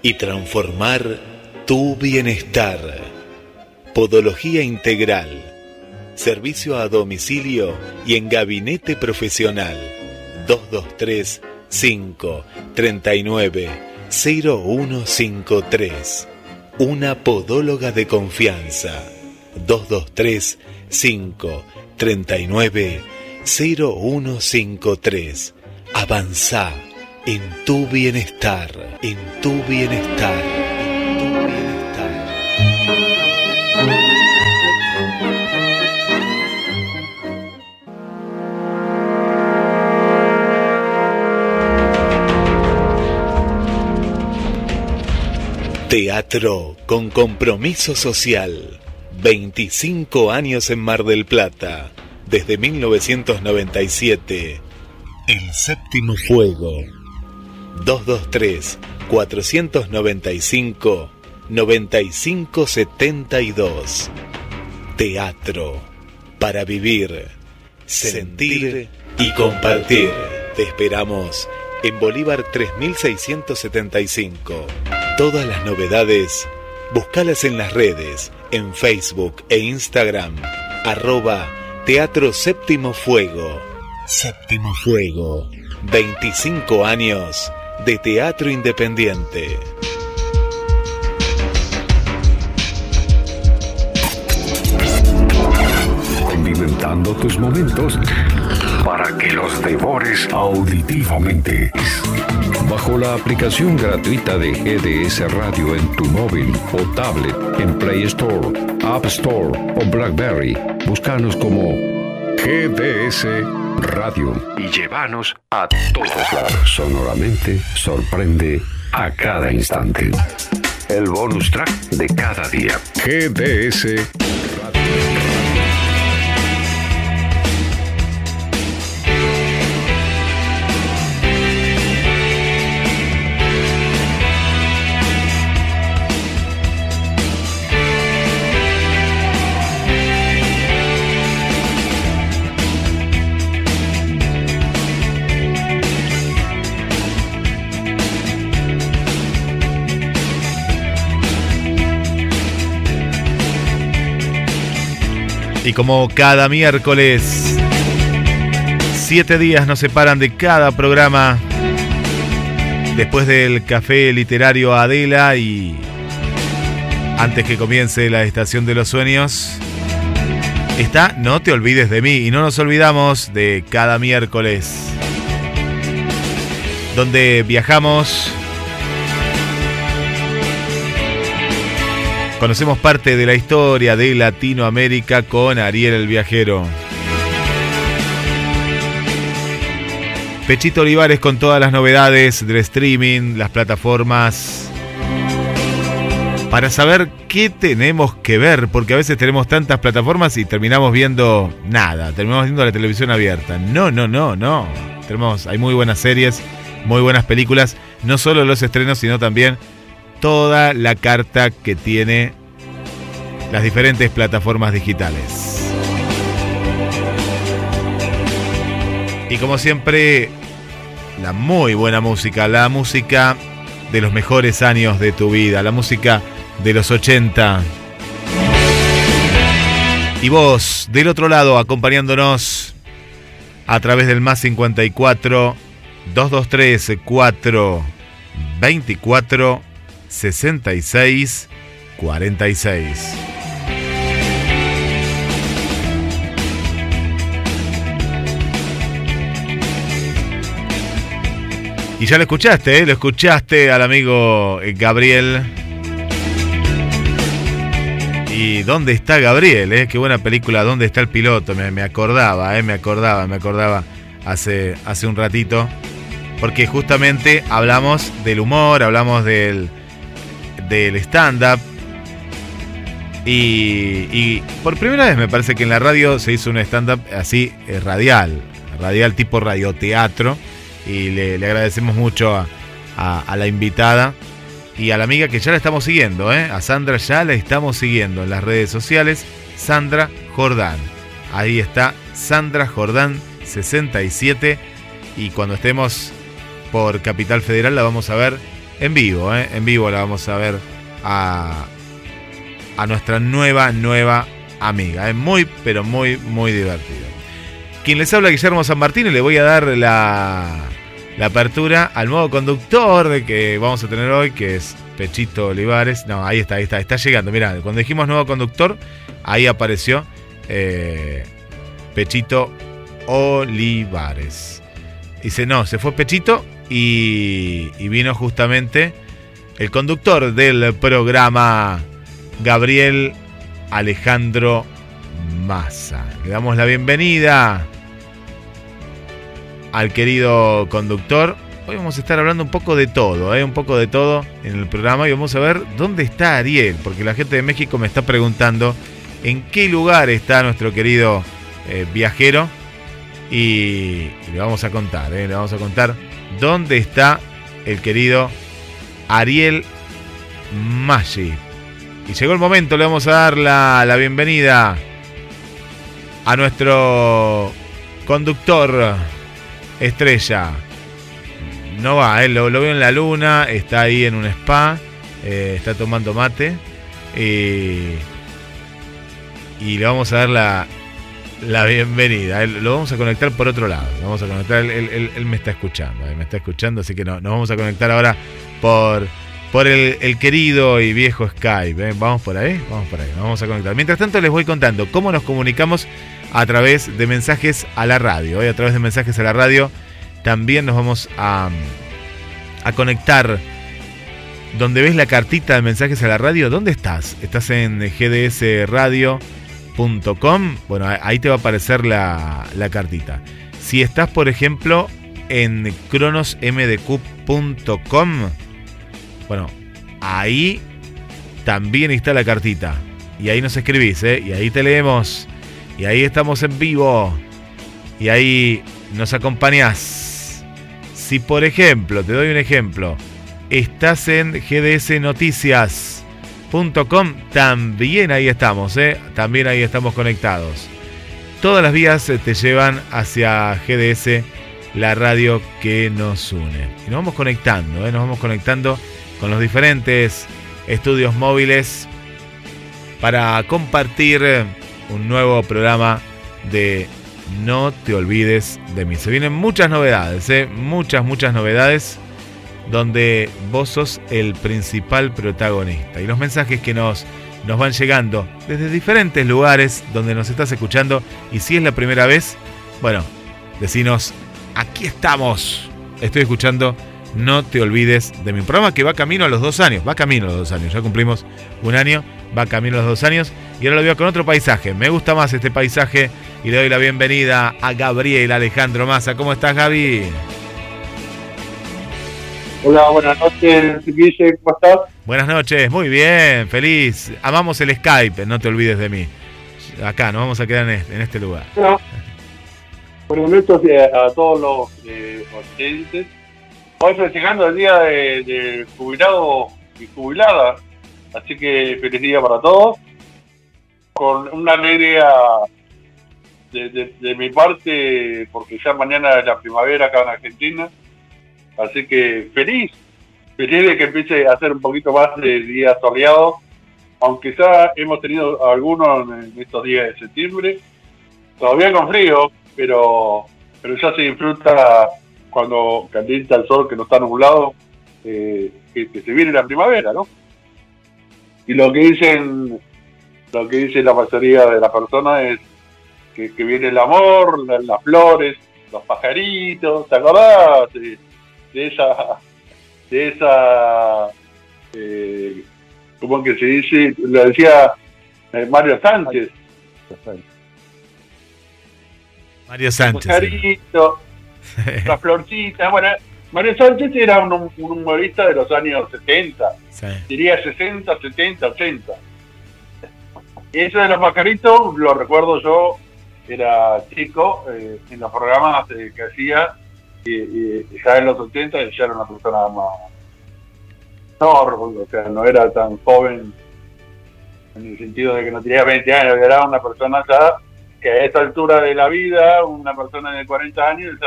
Y transformar tu bienestar. Podología integral. Servicio a domicilio y en gabinete profesional. 223 5 39 0153. Una podóloga de confianza. 223 5 39 0153. Avanza en tu bienestar, en tu bienestar, en tu bienestar. Teatro con compromiso social. 25 años en Mar del Plata. Desde 1997. El séptimo fuego 223 495 9572. Teatro para vivir, sentir y compartir. Te esperamos en Bolívar 3675. Todas las novedades, búscalas en las redes, en Facebook e Instagram, arroba Teatro Séptimo Fuego. Séptimo Fuego, 25 años de teatro independiente. Condimentando tus momentos para que los devores auditivamente. Bajo la aplicación gratuita de GDS Radio en tu móvil o tablet en Play Store, App Store o Blackberry, búscanos como GDS Radio y llévanos a todos lados. Sonoramente sorprende a cada instante. El bonus track de cada día. GDS Radio. Y como cada miércoles, siete días nos separan de cada programa. Después del café literario Adela y antes que comience la estación de los sueños, está No te olvides de mí. Y no nos olvidamos de cada miércoles, donde viajamos Conocemos parte de la historia de Latinoamérica con Ariel el Viajero. Pechito Olivares con todas las novedades del streaming, las plataformas. Para saber qué tenemos que ver, porque a veces tenemos tantas plataformas y terminamos viendo nada, terminamos viendo la televisión abierta. No, no, no, no. Tenemos, hay muy buenas series, muy buenas películas, no solo los estrenos, sino también toda la carta que tiene las diferentes plataformas digitales. Y como siempre, la muy buena música, la música de los mejores años de tu vida, la música de los 80. Y vos, del otro lado, acompañándonos a través del más 54 223 4 24 66 46. Y ya lo escuchaste, ¿eh? lo escuchaste al amigo eh, Gabriel. Y ¿Dónde está Gabriel? Eh? Qué buena película, ¿Dónde está el piloto? Me, acordaba, eh, me acordaba, me acordaba hace, hace un ratito. Porque justamente hablamos del humor, hablamos del, del stand-up. Y, por primera vez me parece que en la radio se hizo un stand-up así eh, radial, radial tipo radioteatro. Y le, agradecemos mucho a la invitada y a la amiga que ya la estamos siguiendo, ¿eh? a Sandra ya la estamos siguiendo en las redes sociales, Sandra Jordán. Ahí está Sandra Jordán 67 y cuando estemos por Capital Federal la vamos a ver en vivo, ¿eh? en vivo la vamos a ver a, a nuestra nueva, nueva amiga. Es muy, pero muy, muy divertido. Quien les habla Guillermo San Martín y le voy a dar la, la apertura al nuevo conductor de que vamos a tener hoy, que es Pechito Olivares. No, ahí está, ahí está, está llegando. Mirá, cuando dijimos nuevo conductor, ahí apareció eh, Pechito Olivares. Dice, no, se fue Pechito y, y vino justamente el conductor del programa, Gabriel Alejandro Massa. Le damos la bienvenida al querido conductor. Hoy vamos a estar hablando un poco de todo, ¿eh? un poco de todo en el programa y vamos a ver dónde está Ariel, porque la gente de México me está preguntando en qué lugar está nuestro querido eh, viajero y, le vamos a contar, ¿eh? le vamos a contar dónde está el querido Ariel Maggi. Y llegó el momento, le vamos a dar la, la bienvenida a nuestro conductor Estrella. No va, él lo, veo en la luna, está ahí en un spa, eh, está tomando mate. y le vamos a dar la, la bienvenida. lo vamos a conectar por otro lado. vamos a conectar. Él, me está escuchando. Eh, me está escuchando. Así que no, nos vamos a conectar ahora por, por el, querido y viejo Skype. Eh. Vamos por ahí. Vamos por ahí. vamos a conectar. Mientras tanto, les voy contando cómo nos comunicamos a través de mensajes a la radio. Hoy a través de mensajes a la radio también nos vamos a, a conectar. Donde ves la cartita de mensajes a la radio, ¿dónde estás? ¿Estás en Bueno, ahí te va a aparecer la, la cartita. Si estás, por ejemplo, en cronosmdq.com, bueno, ahí también está la cartita. Y ahí nos escribís, ¿eh? Y ahí te leemos. Y ahí estamos en vivo. Y ahí nos acompañás. Si por ejemplo, te doy un ejemplo, estás en también ahí estamos, ¿eh? también ahí estamos conectados. Todas las vías te llevan hacia GDS, la radio que nos une. Y nos vamos conectando, ¿eh? nos vamos conectando con los diferentes estudios móviles para compartir un nuevo programa de No te olvides de mí. Se vienen muchas novedades, ¿eh? muchas, muchas novedades donde vos sos el principal protagonista. Y los mensajes que nos, nos van llegando desde diferentes lugares donde nos estás escuchando. Y si es la primera vez, bueno, decinos, aquí estamos. Estoy escuchando No te olvides de mi programa que va camino a los dos años. Va camino a los dos años. Ya cumplimos un año va camino a los dos años. Y ahora lo veo con otro paisaje. Me gusta más este paisaje y le doy la bienvenida a Gabriel Alejandro Massa. ¿Cómo estás, Gaby? Hola, buenas noches, Guille, ¿cómo estás? Buenas noches, muy bien, feliz. Amamos el Skype, no te olvides de mí. Acá, nos vamos a quedar en este, este lugar. Bueno, buenos a todos los eh, oyentes. Hoy festejando el día de, de jubilado y jubilada Así que feliz día para todos. Con una alegría de, mi parte, porque ya mañana es la primavera acá en Argentina. Así que feliz, feliz de que empiece a hacer un poquito más de días soleados, aunque ya hemos tenido algunos en estos días de septiembre, todavía con frío, pero, pero ya se disfruta cuando calienta el sol que no está nublado, eh, que se viene la primavera, ¿no? Y lo que dicen, lo que dice la mayoría de las personas es que, viene el amor, las, flores, los pajaritos, ¿te acordás de, esa, de esa, eh, ¿cómo que se dice? Lo decía Eh, Mario Sánchez. Mario Sánchez. Carito, la florcita. Bueno, Mario Sánchez era un, un humorista de los años 70. Sí. Diría 60, 70, 80. Y eso de los pajaritos lo recuerdo yo, era chico, eh, en los programas eh, que hacía, y, y ya en los 80 ya era una persona más. No, o sea, no era tan joven en el sentido de que no tenía 20 años, era una persona ya que a esta altura de la vida, una persona de 40 años,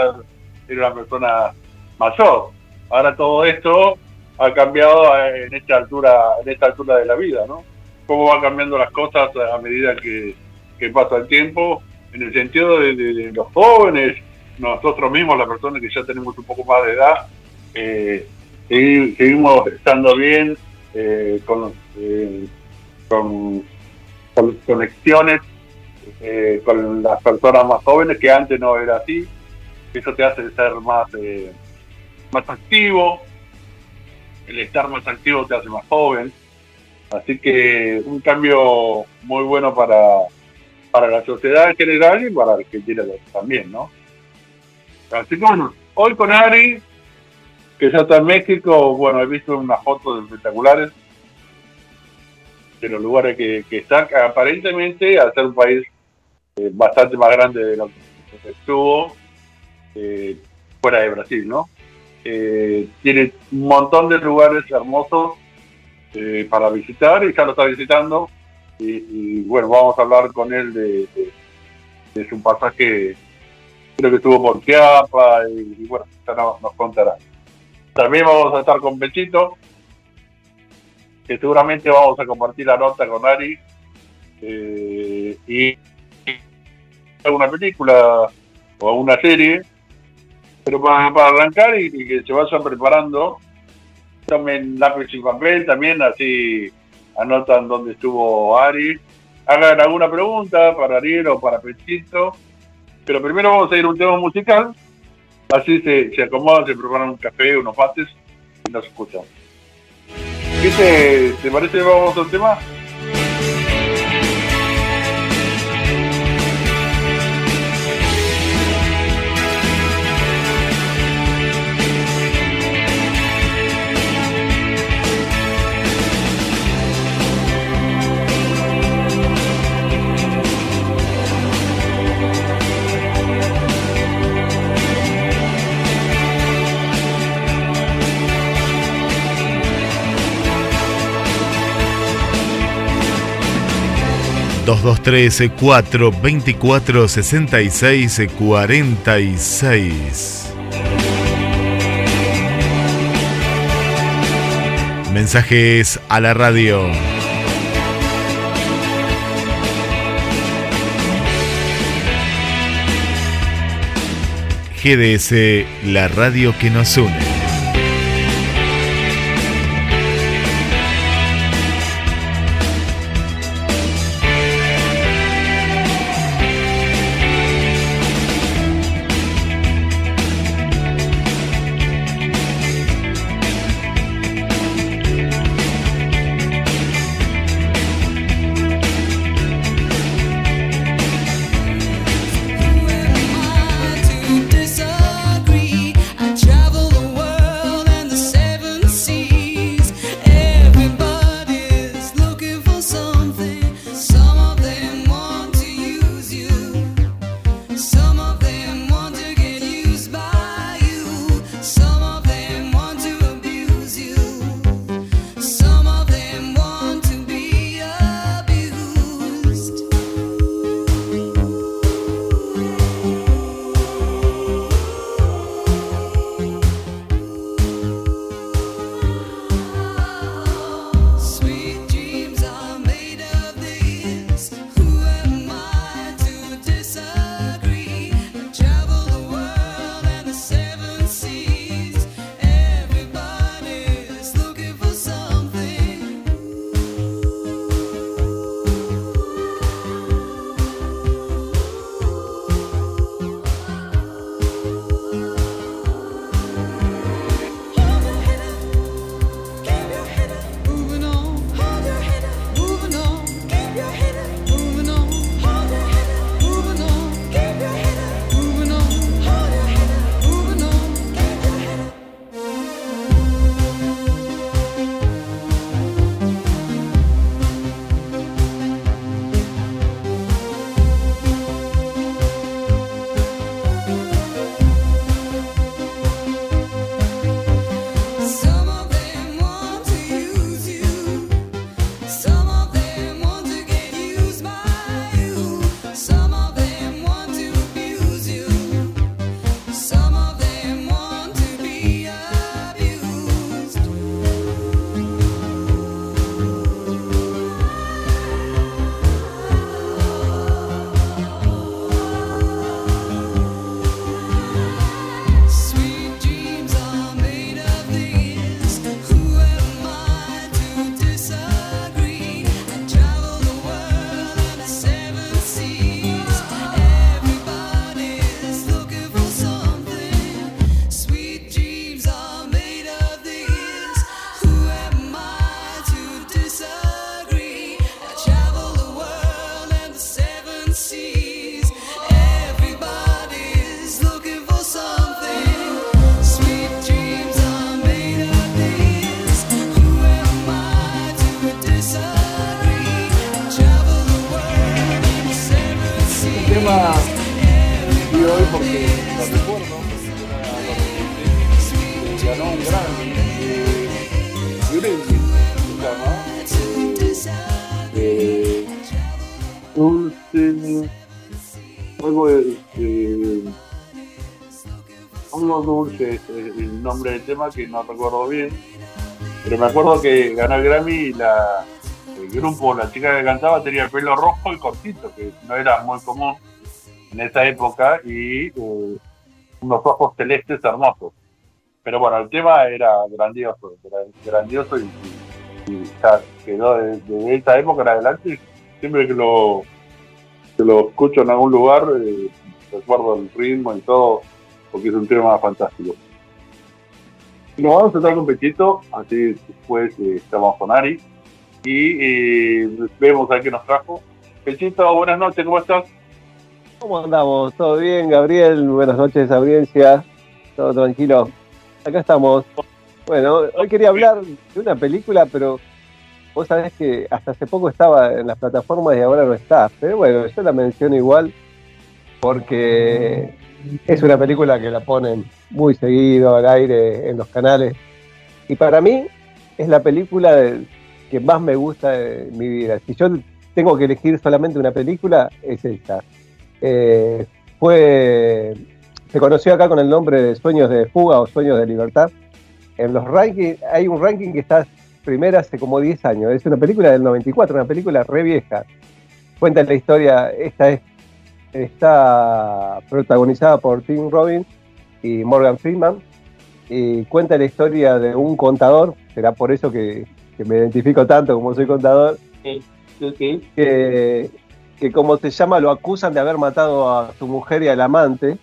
era una persona mayor. Ahora todo esto ha cambiado en esta altura, en esta altura de la vida, ¿no? Cómo van cambiando las cosas a medida que, pasa el tiempo, en el sentido de los jóvenes, nosotros mismos, las personas que ya tenemos un poco más de edad, eh, segui- seguimos estando bien eh, con, eh, con, con conexiones eh, con las personas más jóvenes, que antes no era así. Eso te hace ser más, más activo. El estar más activo te hace más joven. Así que un cambio muy bueno para, para la sociedad en general y para Argentina también, ¿no? Así que bueno, hoy con Ari, que ya está en México, bueno, he visto unas fotos espectaculares de los lugares que, que está, aparentemente al ser un país eh, bastante más grande de lo que estuvo eh, fuera de Brasil, ¿no? Eh, tiene un montón de lugares hermosos para visitar y ya lo está visitando y, bueno, vamos a hablar con él de- de su pasaje, creo que estuvo por Chiapas y, bueno, ya nos, nos contará. También vamos a estar con Pechito, que seguramente vamos a compartir la nota con Ari eh, y alguna película o alguna serie, pero para, para arrancar y, y que se vayan preparando, tomen lápiz y papel también, así anotan dónde estuvo Ari, hagan alguna pregunta para Ariel o para Pechito, pero primero vamos a ir a un tema musical, así se, se acomodan, se preparan un café, unos mates y nos escuchan. ¿Qué te, te parece? Vamos al tema. 223-424-6646. Mensajes a la radio. GDS, la radio que nos une. Que no recuerdo bien. Pero me acuerdo que ganó el Grammy y la, el grupo, la chica que cantaba, tenía el pelo rojo y cortito, que no era muy común en esa época, y eh, unos ojos celestes hermosos. Pero bueno, el tema era grandioso, era grandioso y, ya quedó de, de esa época en adelante. Siempre que lo, que lo escucho en algún lugar, eh, recuerdo el ritmo y todo, porque es un tema fantástico. Nos vamos a estar con Pechito, así después eh, estamos con Ari y eh, vemos a qué nos trajo. Pechito, buenas noches, ¿cómo estás? ¿Cómo andamos? ¿Todo bien, Gabriel? Buenas noches, audiencia. ¿Todo tranquilo? Acá estamos. Bueno, hoy quería hablar de una película, pero vos sabés que hasta hace poco estaba en las plataformas y ahora no está. Pero bueno, yo la menciono igual porque es una película que la ponen muy seguido al aire en los canales. Y para mí es la película de- que más me gusta de mi vida. Si yo tengo que elegir solamente una película, es esta. Eh, fue se conoció acá con el nombre de Sueños de Fuga o Sueños de Libertad. En los rankings, hay un ranking que está primera hace como 10 años. Es una película del 94, una película re vieja. Cuenta la historia, esta es, está protagonizada por Tim Robbins y Morgan Freeman. Y cuenta la historia de un contador, será por eso que, que me identifico tanto como soy contador, que, que como se llama, lo acusan de haber matado a su mujer y al amante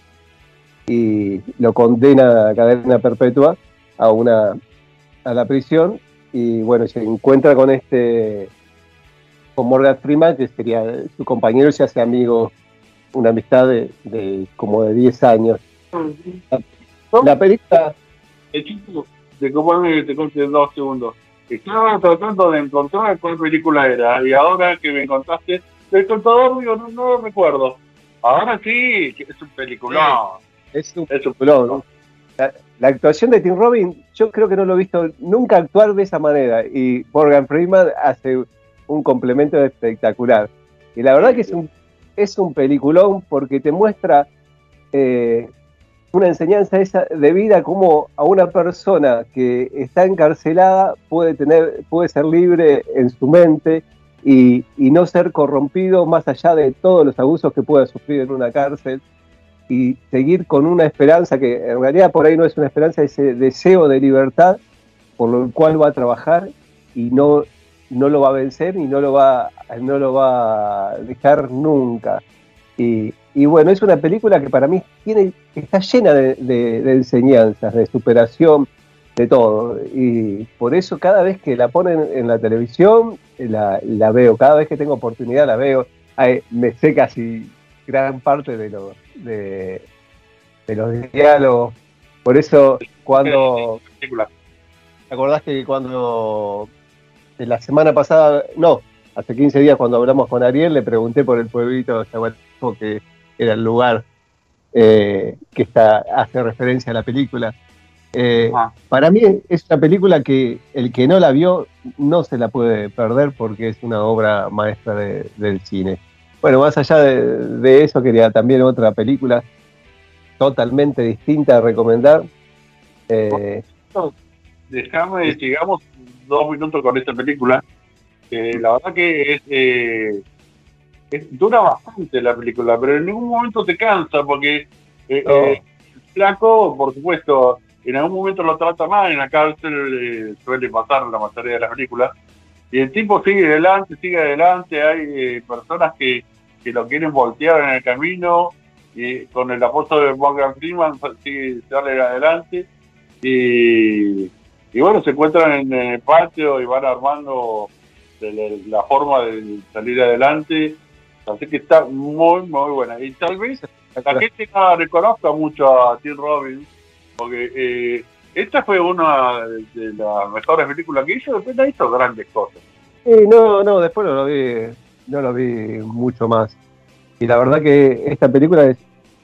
y lo condena a cadena perpetua a una a la prisión y bueno, se encuentra con este con Morgan Freeman, que sería su compañero y se hace amigo, una amistad de, de como de 10 años. La película El chico, de cómo te conté dos segundos. Estaba tratando de encontrar cuál película era y ahora que me contaste, el contador digo, no, no lo recuerdo. Ahora sí, es un película. es un Es un peliculón, ¿no? La, la actuación de Tim Robbins, yo creo que no lo he visto nunca actuar de esa manera. Y Morgan Freeman hace un complemento espectacular. Y la verdad que es un, es un peliculón porque te muestra eh, una enseñanza esa de vida como a una persona que está encarcelada puede tener, puede ser libre en su mente y, y no ser corrompido más allá de todos los abusos que pueda sufrir en una cárcel y seguir con una esperanza que en realidad por ahí no es una esperanza, ese deseo de libertad por lo cual va a trabajar y no, no lo va a vencer y no lo va, no lo va a dejar nunca. Y, y bueno, es una película que para mí tiene, está llena de, enseñanzas, de superación, de todo. Y por eso cada vez que la ponen en la televisión, la, veo. Cada vez que tengo oportunidad la veo. Me sé casi gran parte de los, diálogos. Por eso cuando... ¿Te acordás que cuando la semana pasada, no, hace 15 días cuando hablamos con Ariel, le pregunté por el pueblito de Chahuateco, que era el lugar eh, que está, hace referencia a la película. Eh, Ah. Para mí es una película que el que no la vio no se la puede perder porque es una obra maestra de- del cine. Bueno, más allá de, de eso, quería también otra película totalmente distinta a recomendar. Eh, Déjame, sigamos dos minutos con esta película. la verdad que es, eh, es- dura bastante la película, pero en ningún momento te cansa porque eh, No. eh, flaco, por supuesto, en algún momento lo trata mal, en la cárcel eh, suele pasar la mayoría de las películas, y el tipo sigue adelante, sigue adelante, hay eh, personas que, que lo quieren voltear en el camino, y con el apoyo de Morgan Freeman sigue, sale adelante, y, y bueno, se encuentran en el patio y van armando la forma de salir adelante, así que está muy, muy buena, y tal vez la gente no reconozca mucho a Tim Robbins, porque eh, esta fue una de las mejores películas que hizo, después ha hizo grandes cosas. Sí, no, no, después no lo vi, no lo vi mucho más. Y la verdad que esta película es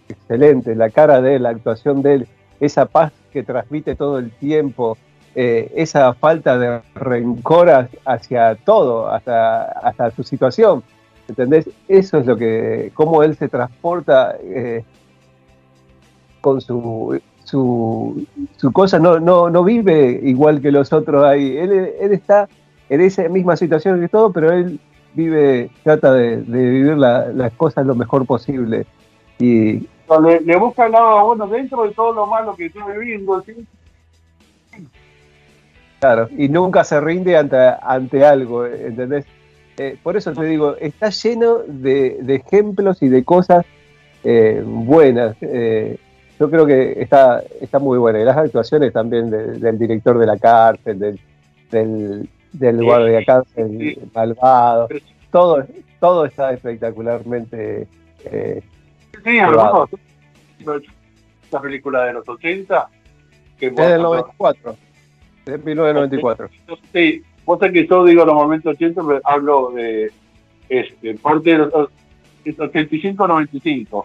excelente, la cara de él, la actuación de él, esa paz que transmite todo el tiempo, eh, esa falta de rencor hacia todo, hasta, hasta su situación. ¿Entendés? Eso es lo que, cómo él se transporta eh, con su, su, su, cosa, no, no, no vive igual que los otros ahí. Él, él está en esa misma situación que todo, pero él vive, trata de, vivir las cosas lo mejor posible. Y le, le busca el lado bueno dentro de todo lo malo que está viviendo. Claro, y nunca se rinde ante, ante algo, ¿entendés? Eh, por eso te digo, está lleno de, ejemplos y de cosas eh, buenas. Eh, yo creo que está, está muy buena. Y las actuaciones también del director de la cárcel, del, del, del guardia cárcel malvado. Todo, todo está espectacularmente. sí, hermano. Esta película de los 80. Que es del 94. De 1994. Sí, vos sabés que yo digo los momentos 80, pero hablo de este, parte de los 85-95.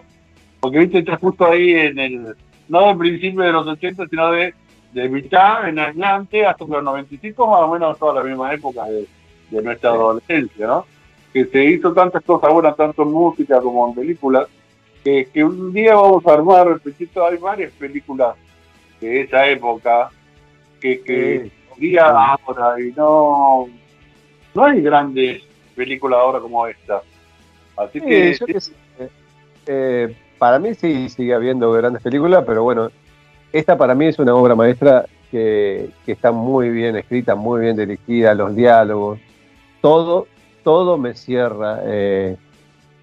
Porque viste, está justo ahí en el, no del principio de los 80, sino de, de mitad en adelante hasta los 95, más o menos toda la misma época de, nuestra adolescencia, ¿no? Que se hizo tantas cosas buenas, tanto en música como en películas, que, que un día vamos a armar, repito, hay varias películas de esa época que, que día ahora y no, no hay grandes películas ahora como esta. Así que... Eh, para mí sí sigue habiendo grandes películas, pero bueno, esta para mí es una obra maestra que, está muy bien escrita, muy bien dirigida, los diálogos, todo, todo me cierra. Eh,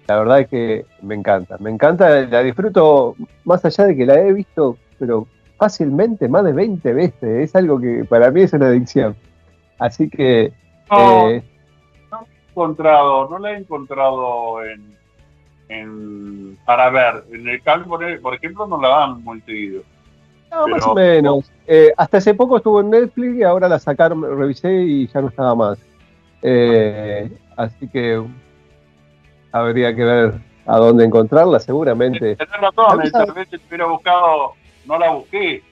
la verdad es que me encanta, me encanta, la disfruto más allá de que la he visto, pero fácilmente más de 20 veces. Es algo que para mí es una adicción. Así que... No, eh, no he encontrado, no la he encontrado en, en para ver. En el campo, por ejemplo, no la dan muy seguido. No, más o menos. Eh, hasta hace poco estuvo en Netflix y ahora la sacaron, revisé y ya no estaba más. Eh, así que habría que ver a dónde encontrarla, seguramente. Tenés razón, tal vez hubiera buscado no la busqué.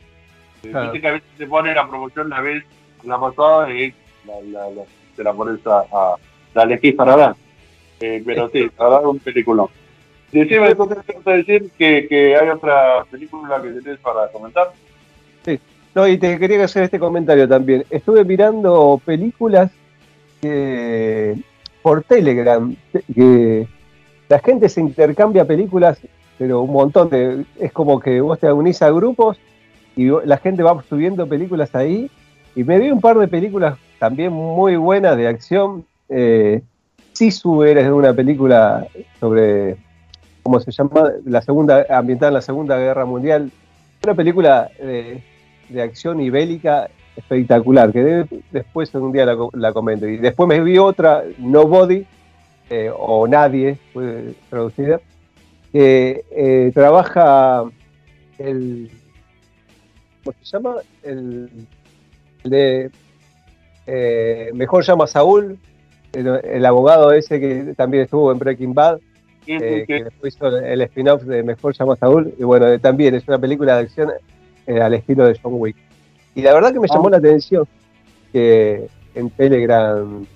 Claro. que a veces te pone la promoción la vez la pasada y la, la, la, te la pones a, a la elegís para ver. Eh, pero sí, para dar un película. Decime, entonces, te decir que, que hay otra película que tenés para comentar. Sí, no, y te quería hacer este comentario también. Estuve mirando películas que, por Telegram, que la gente se intercambia películas pero un montón de. Es como que vos te unís a grupos y la gente va subiendo películas ahí. Y me vi un par de películas también muy buenas de acción. Eh, Sisu eres una película sobre. ¿Cómo se llama? La segunda, ambientada en la Segunda Guerra Mundial. Una película de, acción y bélica espectacular, que después un día la, comento. Y después me vi otra, Nobody, eh, o Nadie, fue traducida, que eh, trabaja el. ¿Cómo se llama? El, de. Eh, mejor llama Saúl, el, abogado ese que también estuvo en Breaking Bad, eh, que después hizo el spin-off de Mejor llama Saúl, y bueno, también es una película de acción al estilo de John Wick. Y la verdad que me llamó ah. la atención que en Telegram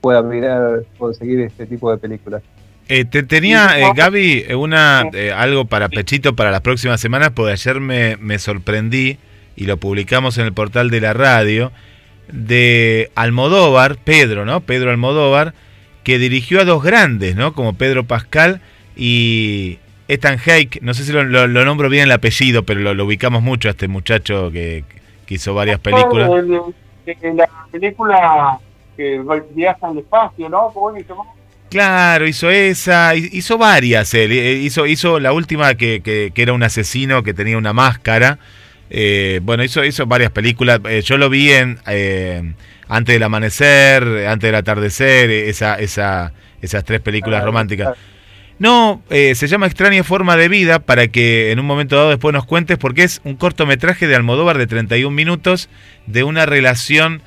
pueda mirar, conseguir este tipo de películas. Eh, te, tenía, eh, Gaby, eh, una, algo para Pechito para las próximas semanas, porque ayer me, me, sorprendí y lo publicamos en el portal de la radio, de Almodóvar, Pedro, ¿no? Pedro Almodóvar, que dirigió a dos grandes, ¿no? Como Pedro Pascal y Ethan Hake, no sé si lo, nombro bien el apellido, pero lo, ubicamos mucho a este muchacho que, hizo varias películas. En la película que viaja al espacio, ¿no? ¿Cómo Claro, hizo esa, hizo varias él, eh, hizo, hizo la última que, que, era un asesino que tenía una máscara, eh, bueno, hizo, hizo varias películas, eh, yo lo vi en Antes del Amanecer, Antes del Atardecer, esa, esa, esas tres películas románticas. No, se llama Extraña Forma de Vida para que en un momento dado después nos cuentes porque es un cortometraje de Almodóvar de 31 minutos de una relación,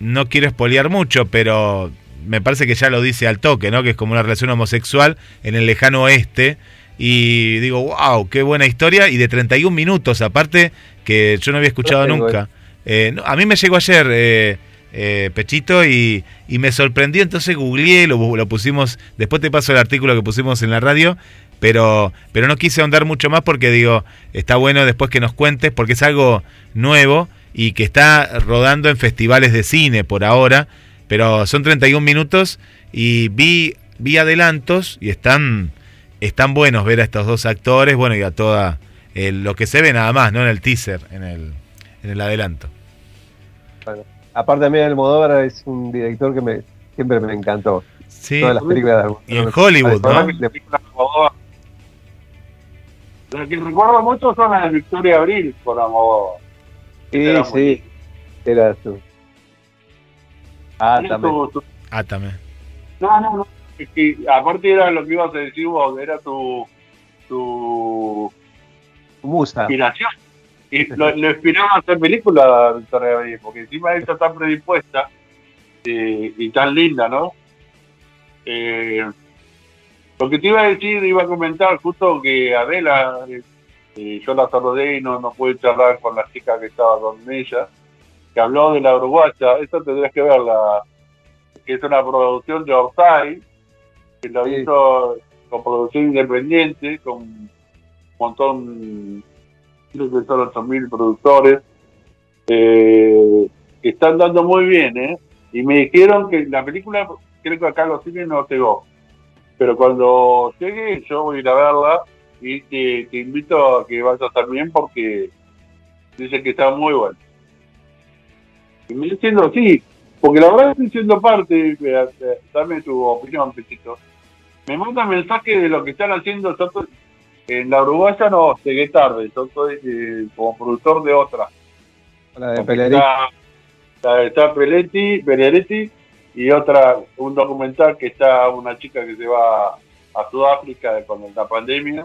no quiero espolear mucho, pero me parece que ya lo dice al toque, ¿no? Que es como una relación homosexual en el lejano oeste, y digo, wow, qué buena historia y de 31 minutos, aparte que yo no había escuchado nunca. Eh, a mí me llegó ayer eh, eh, Pechito y, me sorprendió, entonces googleé, lo, lo pusimos, después te paso el artículo que pusimos en la radio, pero, pero no quise ahondar mucho más porque digo, está bueno después que nos cuentes, porque es algo nuevo y que está rodando en festivales de cine por ahora, pero son 31 minutos y vi, vi adelantos y están, están buenos ver a estos dos actores, bueno, y a toda lo que se ve nada más, ¿no? En el teaser, en el, en el adelanto. Bueno, aparte también el Modóvar es un director que me, siempre me encantó. Sí, Todas las películas de y en Hollywood, ¿no? Lo que recuerdo mucho son las de Victoria Abril por amor. Sí, sí. Era su. Átame. Átame. No, no, no. Es que aparte era lo que ibas a decir vos, era tu. tu. musa. Inspiración. Y lo, lo inspiraba a hacer películas, Victoria Abril, porque encima está tan predispuesta eh, y tan linda, ¿no? Eh, lo que te iba a decir, iba a comentar justo que Adela, eh, yo la saludé y no, no pude charlar con la chica que estaba con ella, que habló de la uruguaya, esto tendrías que verla, que es una producción de Orsay, que lo hizo con producción independiente, con un montón, creo que son 8.000 productores, eh, que están dando muy bien, ¿eh? Y me dijeron que la película, creo que acá los cines no llegó pero cuando llegue yo voy a ir a verla y te, invito a que vayas también porque dice que está muy bueno. Y me diciendo sí, porque la verdad estoy siendo parte, dame tu opinión, Pechito. Me manda mensaje de lo que están haciendo, en la Uruguaya no llegué tarde, yo soy eh, como productor de otra. La de Peleretti. Está, está Peleretti y otra, un documental que está una chica que se va a Sudáfrica con la pandemia.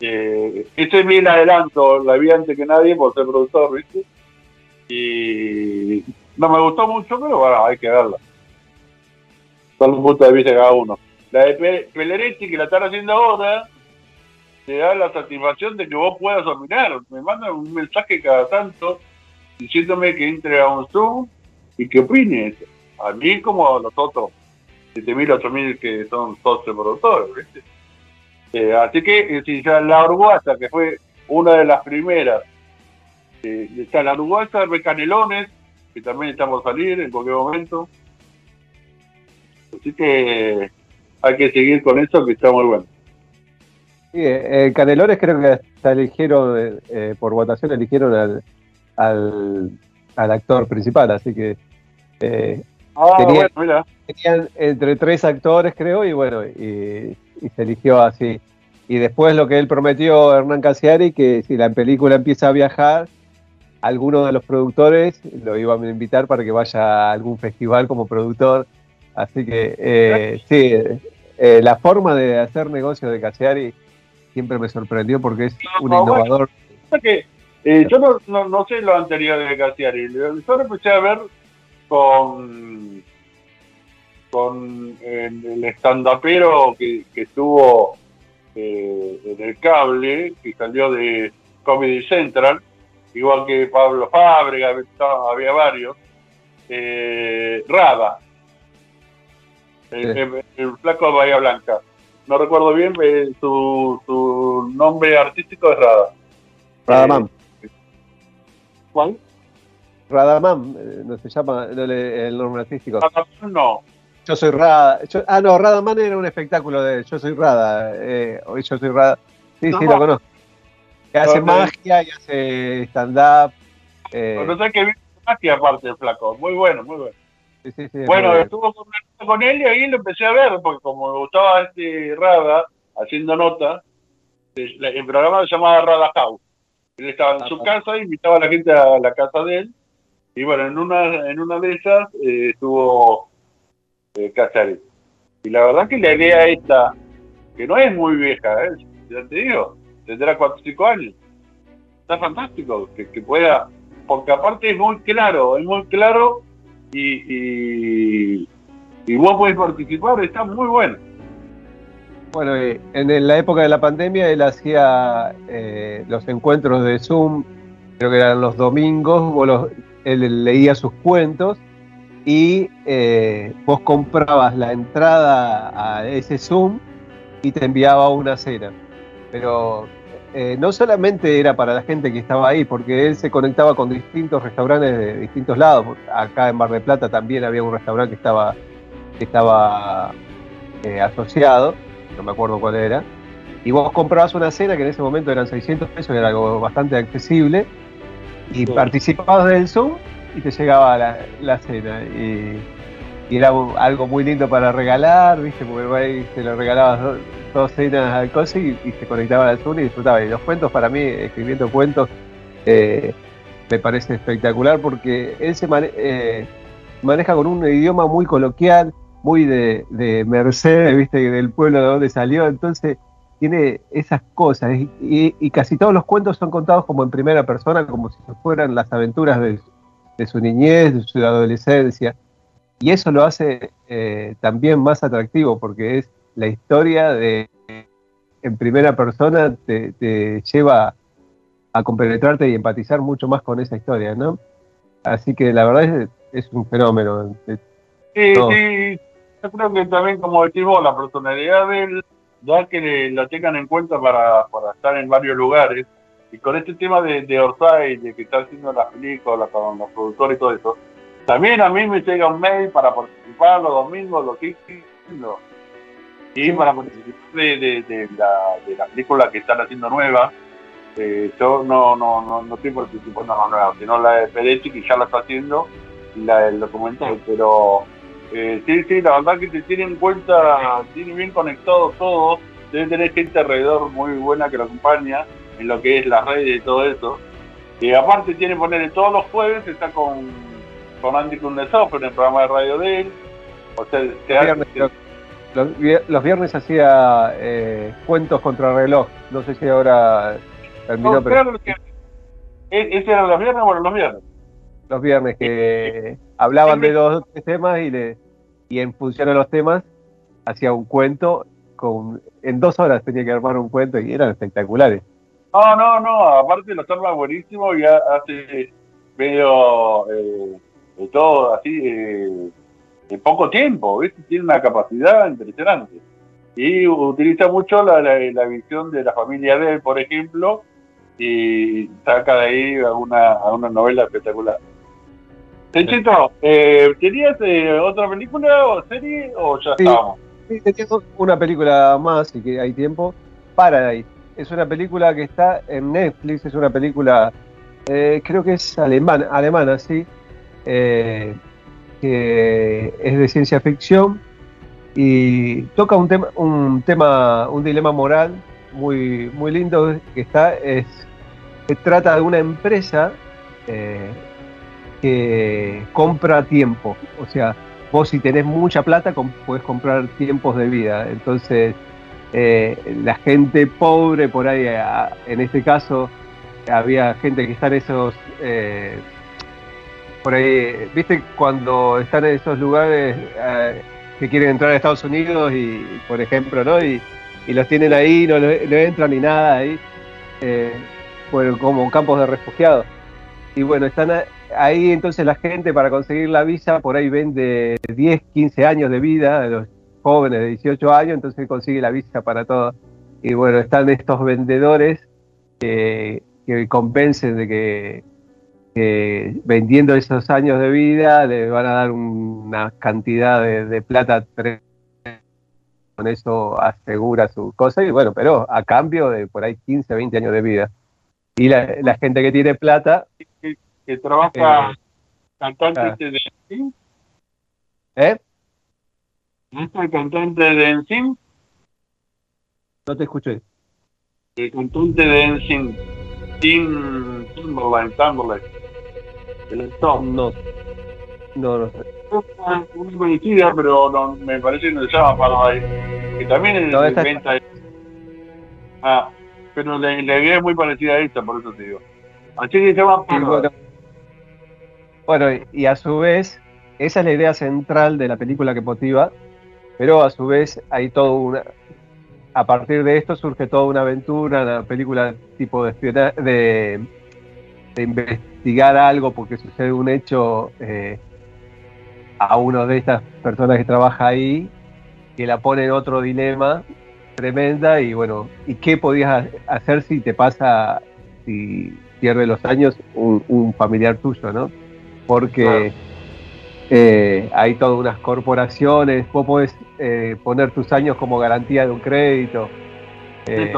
Eh, ese es bien adelanto, la vi antes que nadie por ser productor, ¿viste? Y no me gustó mucho, pero bueno, hay que verla. Son un punto de vista cada uno. La de Peleretti, que la están haciendo ahora, te da la satisfacción de que vos puedas opinar. Me mandan un mensaje cada tanto diciéndome que entre a un Zoom y que opine a mí como a los otros 7.000, 8.000 que son socios productores. Eh, así que eh, si ya la Uruguaya, que fue una de las primeras, eh, está la Uruguaya de Canelones, que también estamos a salir en cualquier momento. Así que hay que seguir con eso, que está muy bueno. Sí, Canelones creo que hasta eligieron, por votación eligieron al, al, al actor principal, así que Ah, tenían entre tres actores, creo, y bueno, y, se eligió así. Y después lo que él prometió, Hernán Casiari, que si la película empieza a viajar, alguno de los productores lo iban a invitar para que vaya a algún festival como productor. Así que eh, sí, eh, la forma de hacer negocios de Casiari siempre me sorprendió porque es un innovador. Eh, yo no, no, sé lo anterior de Casiari. Yo empecé a ver con, con el, estandapero que, que estuvo eh, en el cable, que salió de Comedy Central, igual que Pablo Fábrega, había varios, eh, Rada, el, flaco de Bahía Blanca. No recuerdo bien, eh, su, su nombre artístico es Rada. Radamán. ¿Cuál? Radamán, eh, no se llama el nombre artístico. Radamán no. Yo soy Rada. ah, no, Radamán era un espectáculo de Yo soy Rada. Eh, yo soy Rada. Sí, sí, lo conozco. Que hace magia y hace stand-up. Eh. No sé que magia aparte del flaco. Muy bueno, muy bueno. Sí, sí, sí, bueno, estuvo con, él y ahí lo empecé a ver, porque como me gustaba este Rada, haciendo nota, el programa se llamaba Rada House. Él estaba en su casa, invitaba a la gente a la casa de él, y bueno, en una, en una de esas eh, estuvo eh, Y la verdad que la idea esta, que no es muy vieja, ¿eh? ya te digo, tendrá 4 o 5 años. Está fantástico que, pueda, porque aparte es muy claro, es muy claro y, y, vos podés participar, está muy bueno. Bueno, eh, en la época de la pandemia él hacía eh, los encuentros de Zoom, creo que eran los domingos, vos él leía sus cuentos y eh, vos comprabas la entrada a ese Zoom y te enviaba una cena. Pero no solamente era para la gente que estaba ahí, porque él se conectaba con distintos restaurantes de distintos lados. Acá en Mar del Plata también había un restaurante que estaba, que estaba asociado no me acuerdo cuál era, y vos comprabas una cena que en ese momento eran 600 pesos, era algo bastante accesible, y participabas del Zoom y te llegaba la, cena. Y, era algo muy lindo para regalar, ¿viste? Porque ahí te lo regalabas dos, cenas al cosi y, se conectaba al Zoom y disfrutaba. Y los cuentos, para mí, escribiendo cuentos, eh, me parece espectacular porque él se eh, maneja con un idioma muy coloquial, muy de, de Mercedes, viste, del pueblo de donde salió, entonces tiene esas cosas y, casi todos los cuentos son contados como en primera persona, como si fueran las aventuras de, su niñez, de su adolescencia. Y eso lo hace eh, también más atractivo porque es la historia de en primera persona te, lleva a compenetrarte y empatizar mucho más con esa historia, ¿no? Así que la verdad es, es un fenómeno. Sí, sí, yo creo que también, como decís vos, la personalidad de él da que la tengan en cuenta para, para estar en varios lugares. Y con este tema de, de Orsay, de que está haciendo las películas con los productores y todo eso, también a mí me llega un mail para participar los domingos, lo que estoy haciendo. Y para participar de, de, la, de la película que están haciendo nueva, eh, yo no, no, no, no estoy participando en la nueva, sino la de Peretti, que ya la está haciendo, y la del documental, pero eh, sí, sí, la verdad que te tiene en cuenta, tiene bien conectado todo, debe tener gente alrededor muy buena que lo acompaña en lo que es las redes y todo eso. Y aparte tiene ponerle todos los jueves, está con, Andy Kundesov en el programa de radio de él. O sea, los, viernes hacía eh, cuentos contra reloj. No sé si ahora terminó. pero... ¿e-, ¿Ese eran los viernes o los viernes? Los viernes que hablaban de dos temas y, le, y en función a los temas hacía un cuento. Con, en dos horas tenía que armar un cuento y eran espectaculares. No, no, no, aparte los temas buenísimos y hace medio eh, de todo así eh, en poco tiempo, ¿viste? tiene una capacidad impresionante. Y utiliza mucho la, la, visión de la familia de él, por ejemplo, y saca de ahí alguna, alguna novela espectacular. Techito, eh, ¿tenías eh, otra película o serie o ya estábamos? Sí, tengo una película más, y que hay tiempo. Paradise. Es una película que está en Netflix, es una película, eh, creo que es alemana, alemana sí, que es de ciencia ficción y toca un tema, un tema, un dilema moral muy, muy lindo que está, es, que trata de una empresa que compra tiempo. O sea, vos si tenés mucha plata puedes comprar tiempos de vida. Entonces, eh, la gente pobre por ahí, en este caso, había gente que está en esos... Eh, por ahí, viste, cuando están en esos lugares eh, que quieren entrar a Estados Unidos y, por ejemplo, ¿no? Y, los tienen ahí, no, no entran ni nada ahí, como campos de refugiados. Y bueno, están ahí entonces la gente para conseguir la visa por ahí vende 10, 15 años de vida de los jóvenes de 18 años, entonces consigue la visa para todo. Y bueno, están estos vendedores que, que convencen de que, vendiendo esos años de vida le van a dar una cantidad de, plata con eso asegura su cosa y bueno, pero a cambio de por ahí 15, 20 años de vida. Y la, la gente que tiene plata que trabaja eh, cantante ah. de. ¿Eh? ¿No es el cantante de Enzim? No te escuché. El cantante de Enzim, Tim Timberline, El top. No. No, no sé. Una conocida, pero no, me parece que no se llama Paradise. Que también es de venta. Ah, pero la, la idea es muy parecida a esta, por eso te digo. Así que se llama Paradise. Bueno, y a su vez, esa es la idea central de la película que motiva, pero a su vez hay todo una, a partir de esto surge toda una aventura, una película tipo de, de, de investigar algo porque sucede un hecho eh, a uno de estas personas que trabaja ahí que la pone en otro dilema tremenda y bueno, ¿y qué podías hacer si te pasa, si pierde los años un, familiar tuyo, ¿no? Porque eh, hay todas unas corporaciones, vos podés eh, poner tus años como garantía de un crédito. Eh,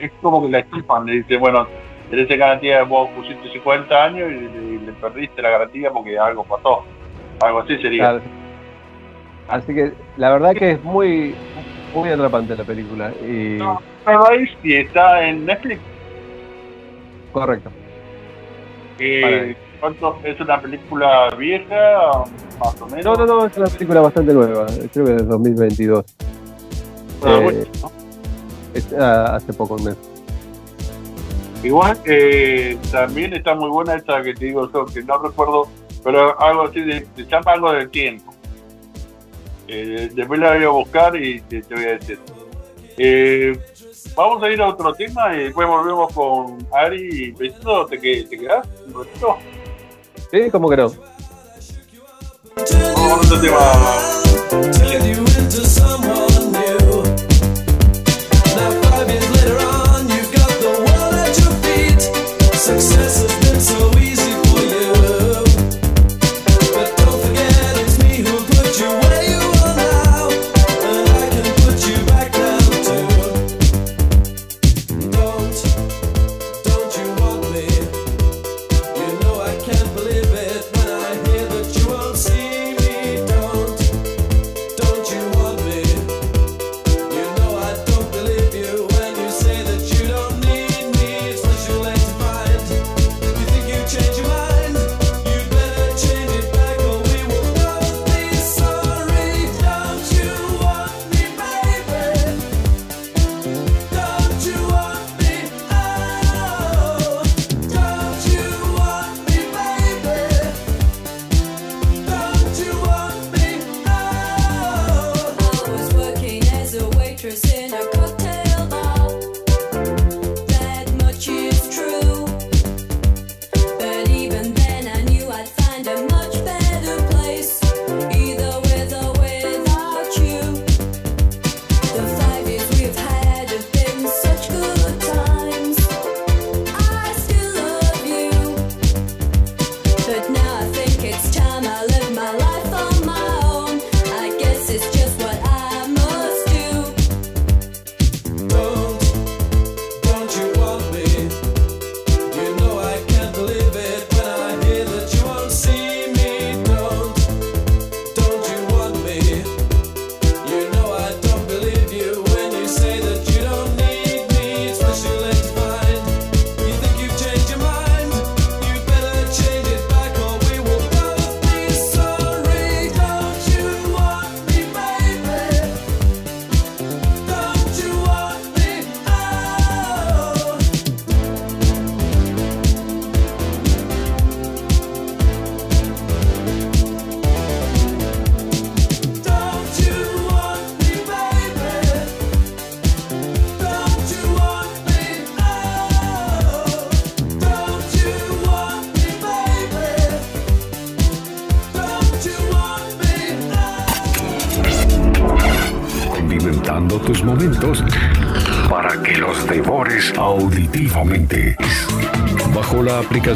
es, como que la estufan, le dice, bueno, tenés garantía, vos pusiste 50 años y, le perdiste la garantía porque algo pasó. Algo así sería. Así que la verdad que es muy muy atrapante la película. Y... No, y está en Netflix. Correcto. Eh, ¿Es una película vieja, más o menos? No, no, no, es una película bastante nueva, creo que es de 2022. Ah, eh, ah, hace poco mes. Igual, eh, también está muy buena esta que te digo yo, que no recuerdo, pero algo así, de, se llama algo del tiempo. Eh, después la voy a buscar y te, voy a decir. Eh, vamos a ir a otro tema y después volvemos con Ari y ¿Te, te quedas un ratito? Sí, como que no. Vamos a otro tema. Success has been so easy.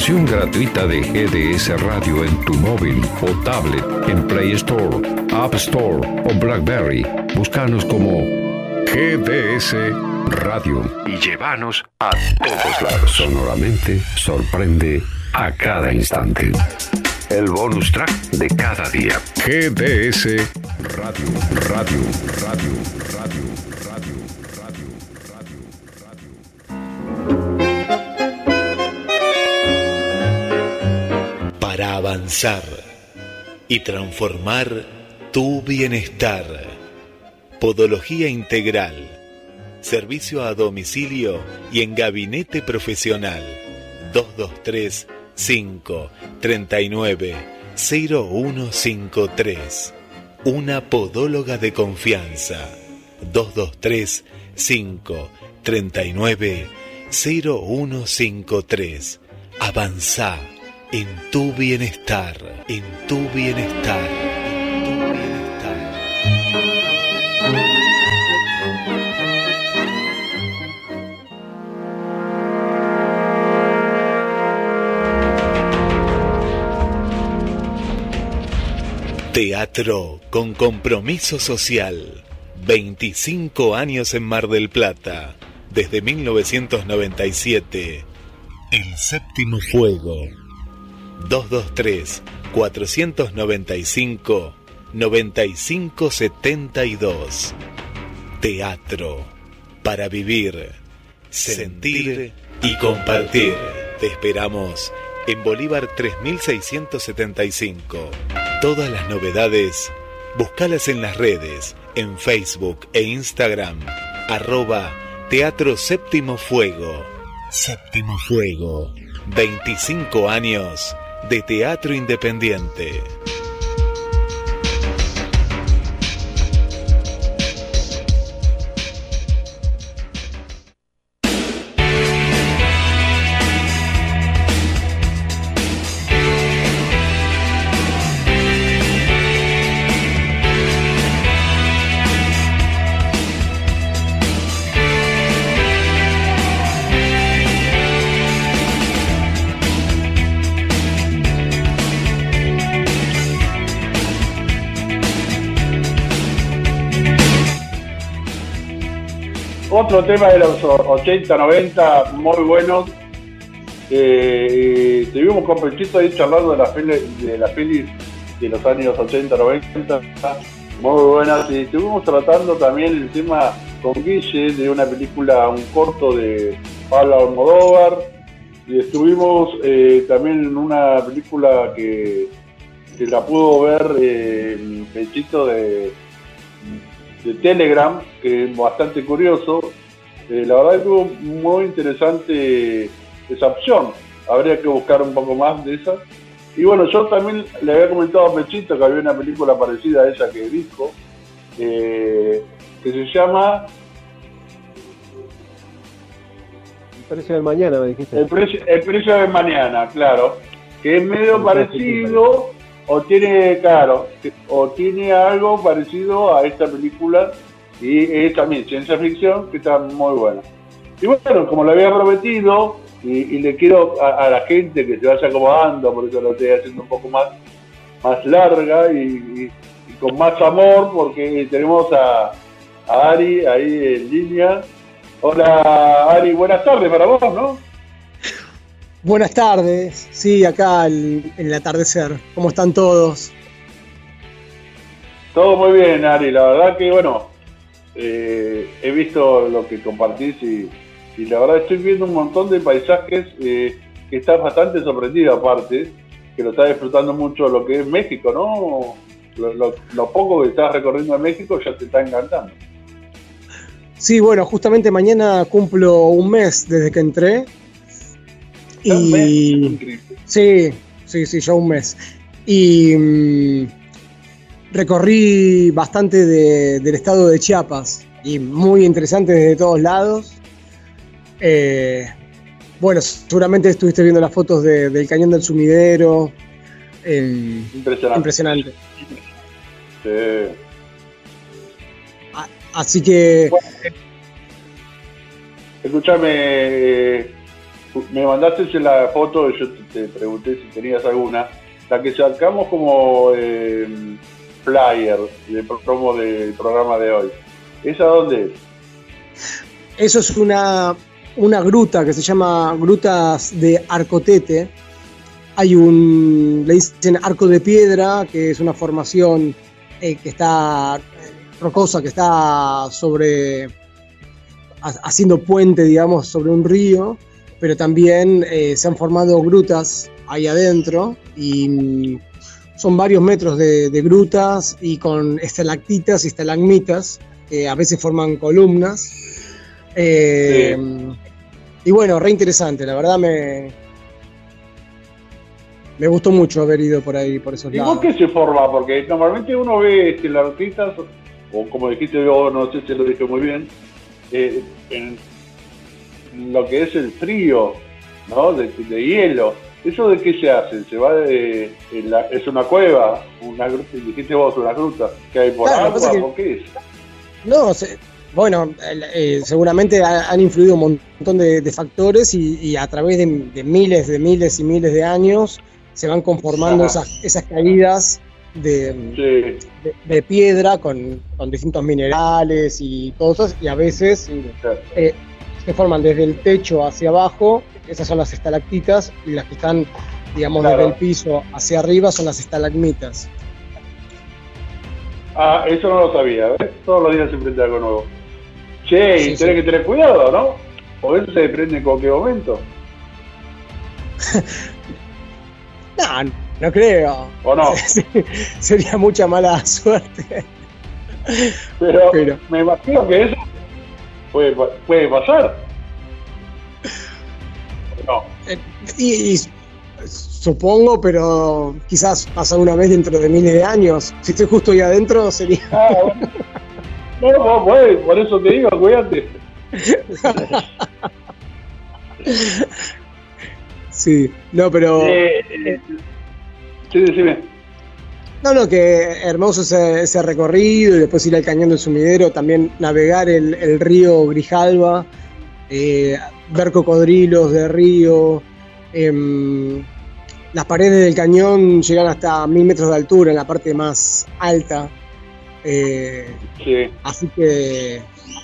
Aplicación gratuita de GDS Radio en tu móvil o tablet en Play Store, App Store o Blackberry. Búscanos como GDS Radio y llévanos a todos lados. Sonoramente sorprende a cada instante. El bonus track de cada día. GDS Radio, Radio, Radio, Radio. Avanzar y transformar tu bienestar. Podología integral. Servicio a domicilio y en gabinete profesional. 223 5 39 0153. Una podóloga de confianza. 223 5 39 0153. Avanza en tu bienestar, en tu bienestar, en tu bienestar. Teatro con compromiso social. 25 años en Mar del Plata. Desde 1997. El séptimo fuego. 223-495-9572. Teatro. Para vivir, sentir y compartir. Te esperamos en Bolívar 3675. Todas las novedades, búscalas en las redes, en Facebook e Instagram, arroba Teatro Séptimo Fuego. Séptimo Fuego. 25 años de teatro independiente. Otro tema de los 80, 90, muy buenos. Eh, estuvimos con Pechito ahí charlando de las pelis de, los años 80, 90, muy buenas. Y estuvimos tratando también el tema con Guille de una película, un corto de Pablo Almodóvar. Y estuvimos eh, también en una película que, que la pudo ver eh, Pechito de de Telegram, que es bastante curioso. Eh, la verdad que es muy interesante esa opción. Habría que buscar un poco más de esa. Y bueno, yo también le había comentado a Pechito que había una película parecida a esa que dijo, eh, que se llama... El precio del mañana, me dijiste. El precio, el precio del mañana, claro. Que es medio parecido o tiene, claro, o tiene algo parecido a esta película y es también ciencia ficción que está muy buena. Y bueno, como lo había prometido, y, le quiero a, la gente que se vaya acomodando, por eso lo estoy haciendo un poco más, más larga y, con más amor, porque tenemos a, a Ari ahí en línea. Hola Ari, buenas tardes para vos, ¿no? Buenas tardes, sí, acá en el atardecer. ¿Cómo están todos? Todo muy bien, Ari. La verdad que, bueno, eh, he visto lo que compartís y, la verdad estoy viendo un montón de paisajes eh, que estás bastante sorprendido aparte, que lo estás disfrutando mucho lo que es México, ¿no? Lo, poco que estás recorriendo en México ya te está encantando. Sí, bueno, justamente mañana cumplo un mes desde que entré y, sí, sí, sí, yo un mes. Y mm, recorrí bastante del estado de Chiapas y muy interesante desde todos lados. Eh, bueno, seguramente estuviste viendo las fotos del cañón del sumidero. impresionante. impresionante. Así que. escúchame, me mandaste la foto, yo te, pregunté si tenías alguna, la que sacamos como eh, flyer de promo del programa de hoy. ¿Esa dónde es? Eso es una, una gruta que se llama Grutas de Arcotete. Hay un, le dicen arco de piedra, que es una formación eh, que está rocosa, que está sobre, haciendo puente, digamos, sobre un río pero también eh, se han formado grutas ahí adentro y mm, son varios metros de, grutas y con estalactitas y estalagmitas, que a veces forman columnas. Eh, y bueno, re interesante, la verdad me, me gustó mucho haber ido por ahí, por esos ¿Y lados. qué se forma? Porque normalmente uno ve estalactitas, o como dijiste yo, no sé si lo dije muy bien, eh, en lo que es el frío, ¿no? De, hielo. ¿Eso de qué se hace? ¿Se va de, es una cueva? Una, dijiste vos, una gruta que hay por agua, ¿o qué es? No, bueno, eh, seguramente han influido un montón de, factores y, a través de, miles, de miles y miles de años se van conformando esas, esas caídas de, de, piedra con, distintos minerales y cosas, y a veces eh, se forman desde el techo hacia abajo, esas son las estalactitas, y las que están, digamos, desde el piso hacia arriba son las estalagmitas. Ah, eso no lo sabía, ¿ves? Todos los días se prende algo nuevo. Che, y tenés que tener cuidado, ¿no? O eso se prende en cualquier momento. no, no creo. ¿O no? Sería mucha mala suerte. Pero, me imagino que eso puede, puede pasar. No. Eh, y, supongo, pero quizás pasa una vez dentro de miles de años. Si estoy justo ahí adentro, sería. Ah, no, no, pues, por eso te digo, cuídate. sí, no, pero. Eh, eh, Sí, decime. No, no, que hermoso ese, recorrido y después ir al cañón del sumidero, también navegar el, río Grijalva, eh, ver cocodrilos de río. Em, las paredes del cañón llegan hasta mil metros de altura en la parte más alta. Eh, sí. Así que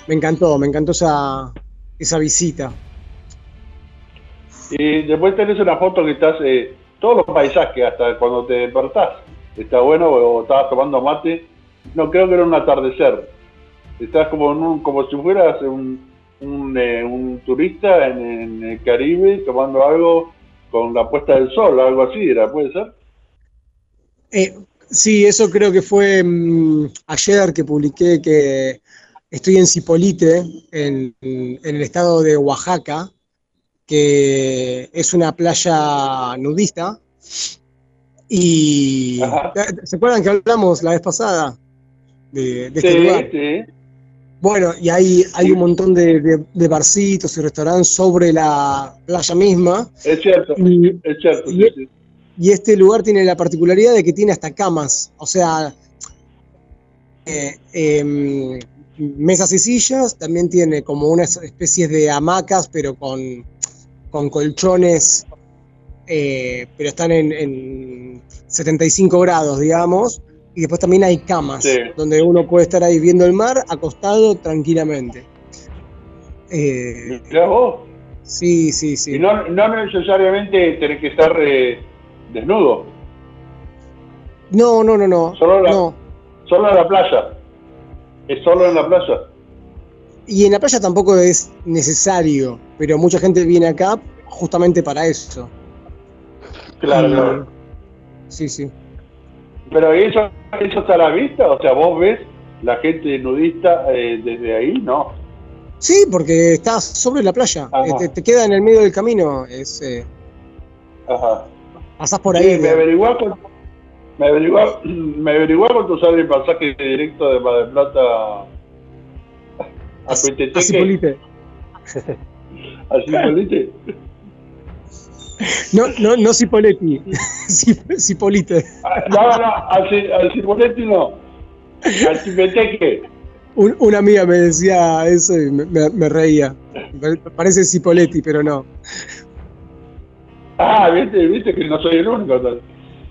me encantó, me encantó esa, esa visita. Y después tenés una foto que estás eh, todos los paisajes, hasta cuando te despertás, está bueno, o estabas tomando mate, no creo que era un atardecer, estás como, como si fueras un, un, eh, turista en, el Caribe tomando algo con la puesta del sol, algo así era, ¿puede ser? Eh, sí, eso creo que fue mm, ayer que publiqué que estoy en Cipolite, en, en el estado de Oaxaca, que es una playa nudista. Y ¿se acuerdan que hablamos la vez pasada de, este lugar? Bueno, y hay, hay un montón de, barcitos y restaurantes sobre la playa misma. Es cierto, y, es cierto. Y, este lugar tiene la particularidad de que tiene hasta camas, o sea, eh, em, mesas y sillas, también tiene como unas especies de hamacas, pero con con colchones, eh, pero están en, 75 grados, digamos, y después también hay camas, donde uno puede estar ahí viendo el mar, acostado tranquilamente. Eh, vos? Sí, sí, sí. Y no, necesariamente tenés que estar eh, desnudo. No, no, no, no. Solo, no. solo en la playa. Es solo en la playa. Y en la playa tampoco es necesario, pero mucha gente viene acá justamente para eso. Claro, claro. Sí, sí. Pero eso, eso está a la vista, o sea, vos ves la gente nudista eh, desde ahí, ¿no? Sí, porque estás sobre la playa, eh, te, queda en el medio del camino, es... Eh, Ajá. Pasás por ahí. me averiguás me averiguás, me cuánto sale el pasaje directo de Mar del Plata a Cipolite. ¿A Cipolite? No, no, no Cipoletti, Cipolite. No, no, al, Cipoletti no. Al Cipeteque. una amiga me decía eso y me, reía. parece Cipoletti, pero no. Ah, viste, viste que no soy el único.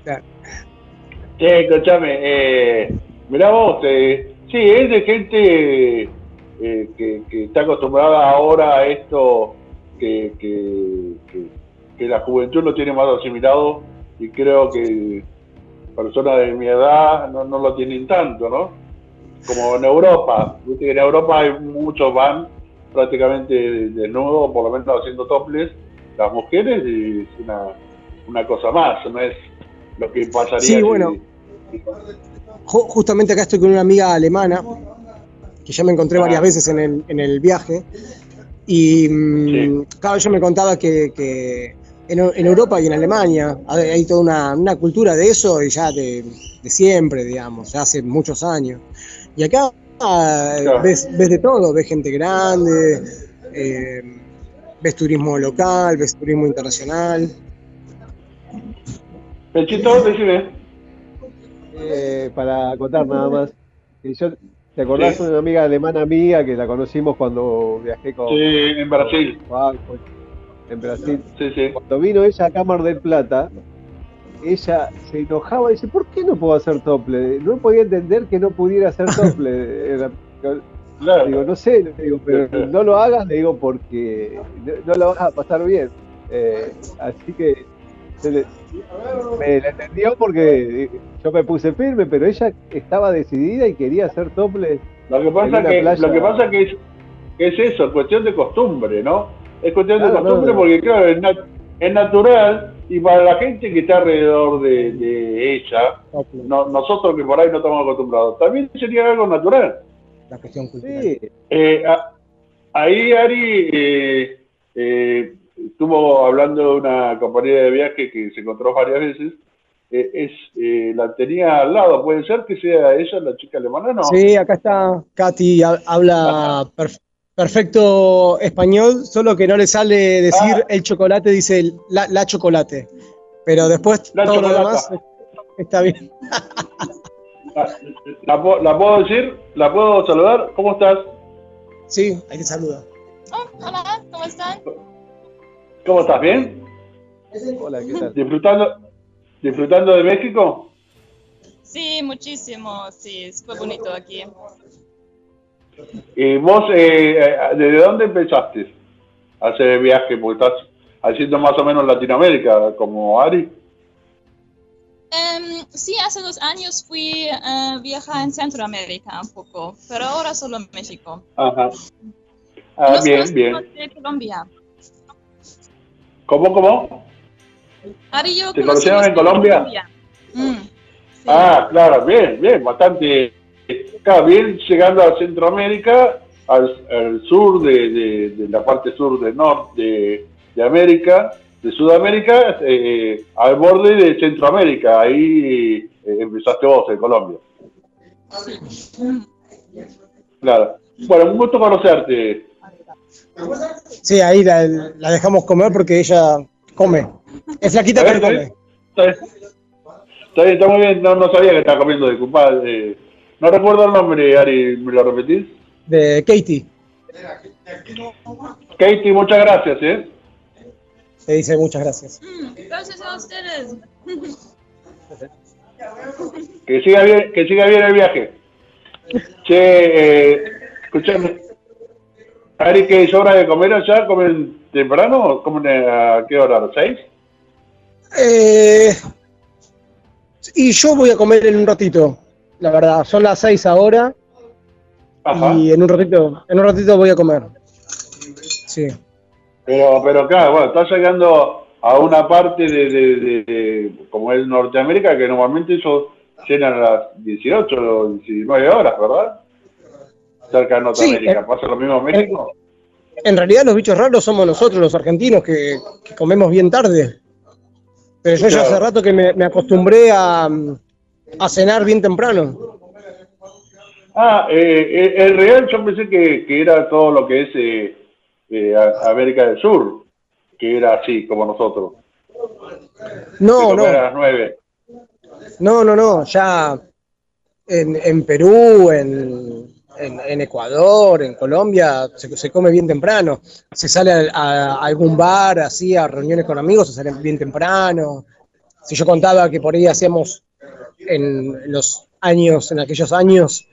Claro. escúchame, eh, mirá vos, eh, sí, es de gente eh, que, está acostumbrada ahora a esto que, que, la juventud lo tiene más asimilado y creo que personas de mi edad no, no lo tienen tanto, ¿no? Como en Europa, en Europa hay muchos van prácticamente desnudos, por lo menos haciendo toples, las mujeres y es una, una cosa más, no es lo que pasaría. Sí, bueno. Justamente acá estoy con una amiga alemana que ya me encontré varias ah. veces en el, en el viaje. Y mm, cada vez yo me contaba que, en, Europa y en Alemania hay, toda una, una, cultura de eso y ya de, de, siempre, digamos, ya hace muchos años. Y acá ves, ves de todo, ves gente grande, eh, ves turismo local, ves turismo internacional. Pechito, decime. Eh, para contar nada más. Yo, ¿Te acordás de una amiga alemana mía que la conocimos cuando viajé con. Sí, en Brasil. con- con- en Brasil. Sí, sí. Cuando vino ella a Cámara del Plata, ella se enojaba y dice: ¿Por qué no puedo hacer tople? No podía entender que no pudiera hacer tople. Claro. Digo, no sé, le digo, pero no lo hagas, le digo, porque no, no lo vas a pasar bien. Eh, así que se le- me la entendió porque yo me puse firme, pero ella estaba decidida y quería hacer tople. Lo que pasa que playa- lo que pasa que es, que es eso, es cuestión de costumbre, ¿no? Es cuestión de costumbre no, no. porque claro, es, nat- es natural y para la gente que está alrededor de, de ella, no- nosotros que por ahí no estamos acostumbrados, también sería algo natural. La cuestión cultural. Sí, Eh, a- ahí Ari eh, eh, estuvo hablando de una compañía de viaje que se encontró varias veces. Es la tenía al lado, puede ser que sea ella la chica alemana, ¿no? Sí, acá está Katy, ha- habla perf- perfecto español, solo que no le sale decir Ah. el chocolate, dice el- la, la chocolate. Pero después La todo lo demás está bien. La, la puedo- la puedo decir? ¿La puedo saludar? ¿Cómo estás? Sí, ahí te saluda. Oh, hola, ¿cómo están? ¿Cómo estás? ¿Bien? hola, ¿qué tal? ¿Disfrutando, disfrutando de México? Sí, muchísimo, sí, fue bonito aquí. ¿Y vos eh, eh, desde dónde empezaste a hacer el viaje? Porque estás haciendo más o menos Latinoamérica, como Ari. Em, sí, hace dos años fui a viajar en Centroamérica un poco, pero ahora solo en México. Ajá. Ah, bien, bien. de Colombia. ¿Cómo, cómo? Ari yo ¿Te conocieron en Colombia? Mm, sí. Ah, claro, bien, bien, bastante. Claro, bien llegando a Centroamérica, al, al sur de, de- de la parte sur del norte de, de América, de Sudamérica, eh, al borde de Centroamérica. Ahí eh, empezaste vos en Colombia. Claro. Bueno, un gusto conocerte. Sí, ahí la, la dejamos comer porque ella come. Es flaquita, pero ¿Está bien? come. Está bien, está, muy bien. No, no sabía que estaba comiendo, disculpa. eh, no recuerdo el nombre, Ari, ¿me lo repetís? De Katie. Katie, muchas gracias, ¿eh? Te dice muchas gracias. Mm, gracias a ustedes. Que siga bien, que siga bien el viaje. Che, eh, escúchame. Ari, ¿qué es hora de comer allá? ¿Comen temprano o comen a qué hora? ¿A las seis? Eh, y yo voy a comer en un ratito, la verdad. Son las seis ahora Ajá. y en un ratito, en un ratito voy a comer. Sí. Pero, pero claro, bueno, estás llegando a una parte de, de- de- de- como es Norteamérica, que normalmente ellos cenan a las 18 o 19 horas, ¿verdad? Cerca de Norteamérica. eh, ¿Pasa lo mismo en México? En realidad los bichos raros somos nosotros, los argentinos, que, que comemos bien tarde. Pero yo ya hace rato que me, me acostumbré a, a cenar bien temprano. Ah, eh, eh, el real yo pensé que, que era todo lo que es eh, eh, América del Sur, que era así como nosotros. No, a no, las 9. no, no, no, ya en, en Perú, en, en- en Ecuador, en Colombia, se, se come bien temprano. Se sale a, a algún bar, así, a reuniones con amigos, se sale bien temprano. Si yo contaba que por ahí hacíamos en los años, en aquellos años,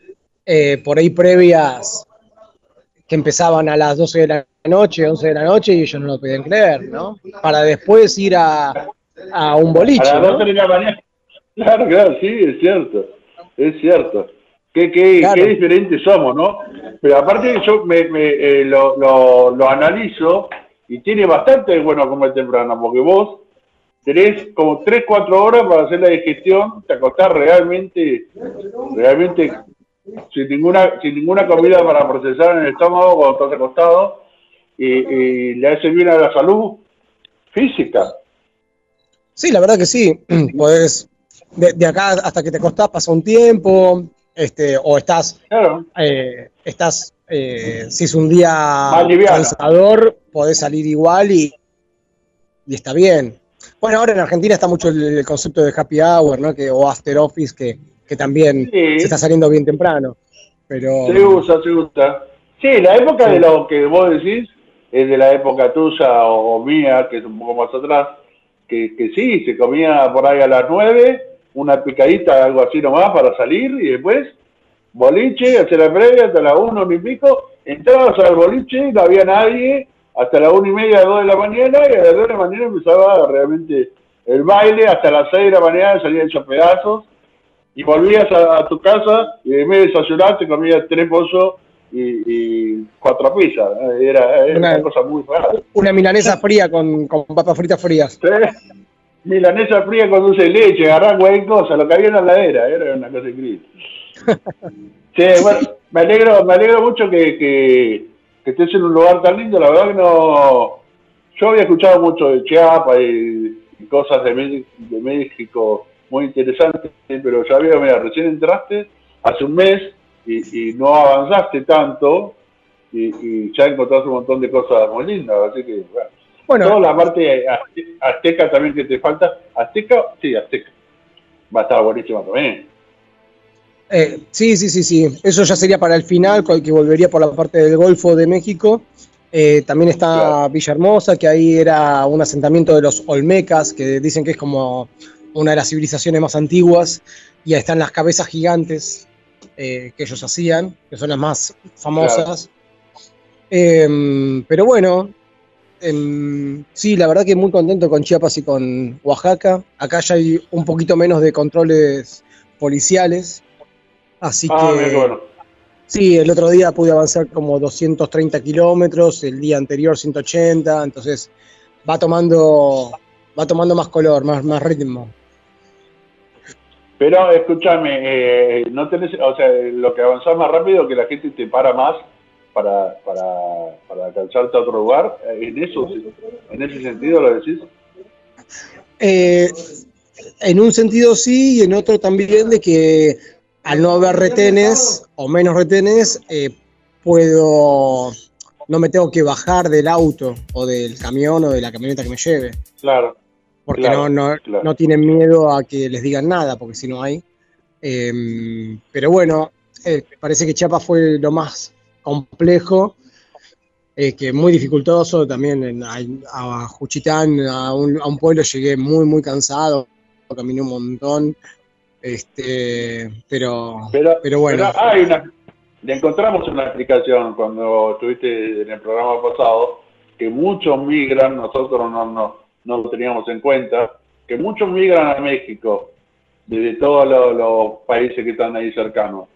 eh, por ahí previas que empezaban a las 12 de la noche, 11 de la noche, y ellos no lo podían creer, ¿no? Para después ir a, a un boliche, A las ¿no? 12 de la mañana. Claro, claro, sí, es cierto. Es cierto. Qué, qué, Claro. qué diferentes somos, ¿no? Pero aparte yo me, me, eh, lo, lo, lo analizo y tiene bastante bueno comer temprano, porque vos tenés como 3, 4 horas para hacer la digestión, te acostás realmente, realmente sin ninguna, sin ninguna comida para procesar en el estómago cuando estás acostado y, y le hace bien a la salud física. Sí, la verdad que sí. Podés, de, de acá hasta que te acostás pasa un tiempo, Este, o estás, Claro. eh, estás, eh, si es un día cansador, podés salir igual y, y está bien. Bueno, ahora en Argentina está mucho el, el concepto de happy hour, ¿no? Que, o after office, que, que también Sí. se está saliendo bien temprano. Pero Se usa, se usa. Sí, la época Sí. de lo que vos decís es de la época tuya o, o mía, que es un poco más atrás, que, que sí, se comía por ahí a las nueve, una picadita, algo así nomás para salir y después boliche, hacer la previa hasta las uno ni pico, entrabas al boliche, no había nadie, hasta las una y media, dos de la mañana, y a las dos de la mañana empezaba realmente el baile, hasta las seis de la mañana salían hechos pedazos, y volvías a, a tu casa y en vez de desayunar te comías tres pollos y, y cuatro pizzas. Era, era una Una- cosa muy rara. una milanesa fría con, con papas fritas frías. Milanesa fría con dulce de leche, agarrar cualquier cosa, lo que había en la heladera, era una cosa increíble. Sí, bueno, me alegro, me alegro mucho que, que, que estés en un lugar tan lindo, la verdad que no... Yo había escuchado mucho de Chiapas y, y cosas de, Mé- de México muy interesantes, pero ya veo, mira, recién entraste hace un mes y, y no avanzaste tanto y, y ya encontraste un montón de cosas muy lindas, así que, bueno. Bueno, Toda la parte azte- azteca también que te falta. ¿Azteca? Sí, azteca. Va a estar buenísima también. Eh, sí, sí, sí, sí. Eso ya sería para el final, que volvería por la parte del Golfo de México. Eh, también está. Villahermosa, que ahí era un asentamiento de los Olmecas, que dicen que es como una de las civilizaciones más antiguas. Y ahí están las cabezas gigantes eh, que ellos hacían, que son las más famosas. Em, pero bueno, em, sí, la verdad que muy contento con Chiapas y con Oaxaca. Acá ya hay un poquito menos de controles policiales. Así ah, que bueno. sí, el otro día pude avanzar como 230 kilómetros, el día anterior 180, entonces va tomando, va tomando más color, más, más ritmo. Pero escúchame, eh, no tenés, o sea, lo que avanzás más rápido que la gente te para más para, para, para alcanzarte a otro lugar. eh, En eso, en ese sentido lo decís. Eh, en un sentido sí y en otro también de que al no haber retenes o menos retenes, eh, puedo, no me tengo que bajar del auto o del camión o de la camioneta que me lleve. Claro. porque Claro, no, no, claro. no tienen miedo a que les digan nada, porque si no hay. Em, pero bueno, eh, parece que Chiapas fue lo más complejo, eh, que muy dificultoso también en- a, a Juchitán, a un, a un pueblo llegué muy, muy cansado, caminé un montón, este, pero, Pero, pero bueno. pero hay una, le encontramos una explicación cuando estuviste en el programa pasado, que muchos migran, nosotros no, no, no lo teníamos en cuenta, que muchos migran a México desde todos los, los países que están ahí cercanos.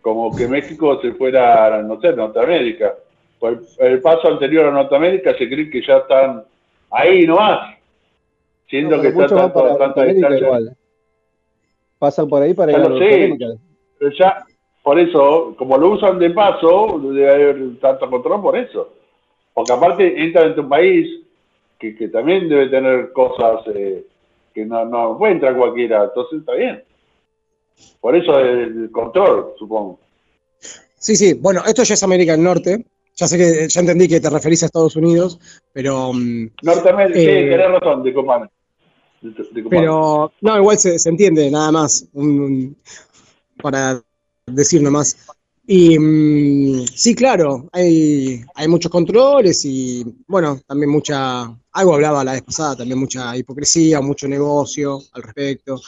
Como que México se fuera, no sé, Norteamérica. Por el, paso anterior a Norteamérica se cree que ya están ahí nomás, siendo No, que está tanto, tanta distancia. igual. Pasan por ahí para Ya ir a lo sé. Pero ya, por eso, como lo usan de paso, debe haber tanto control por eso. Porque aparte entra en tu país, que, que también debe tener cosas eh, que no, no puede entrar cualquiera, entonces está bien. Por eso el control, supongo. Sí, sí, bueno, esto ya es América del Norte. Ya sé que ya entendí que te referís a Estados Unidos, pero mm, Norteamérica, sí, Eh, tenés razón, disculpame. Pero no, igual se, se entiende, nada más, un- un- para decir nomás. Y mm, sí, claro, hay, hay muchos controles y bueno, también mucha, algo hablaba la vez pasada, también mucha hipocresía, mucho negocio al respecto.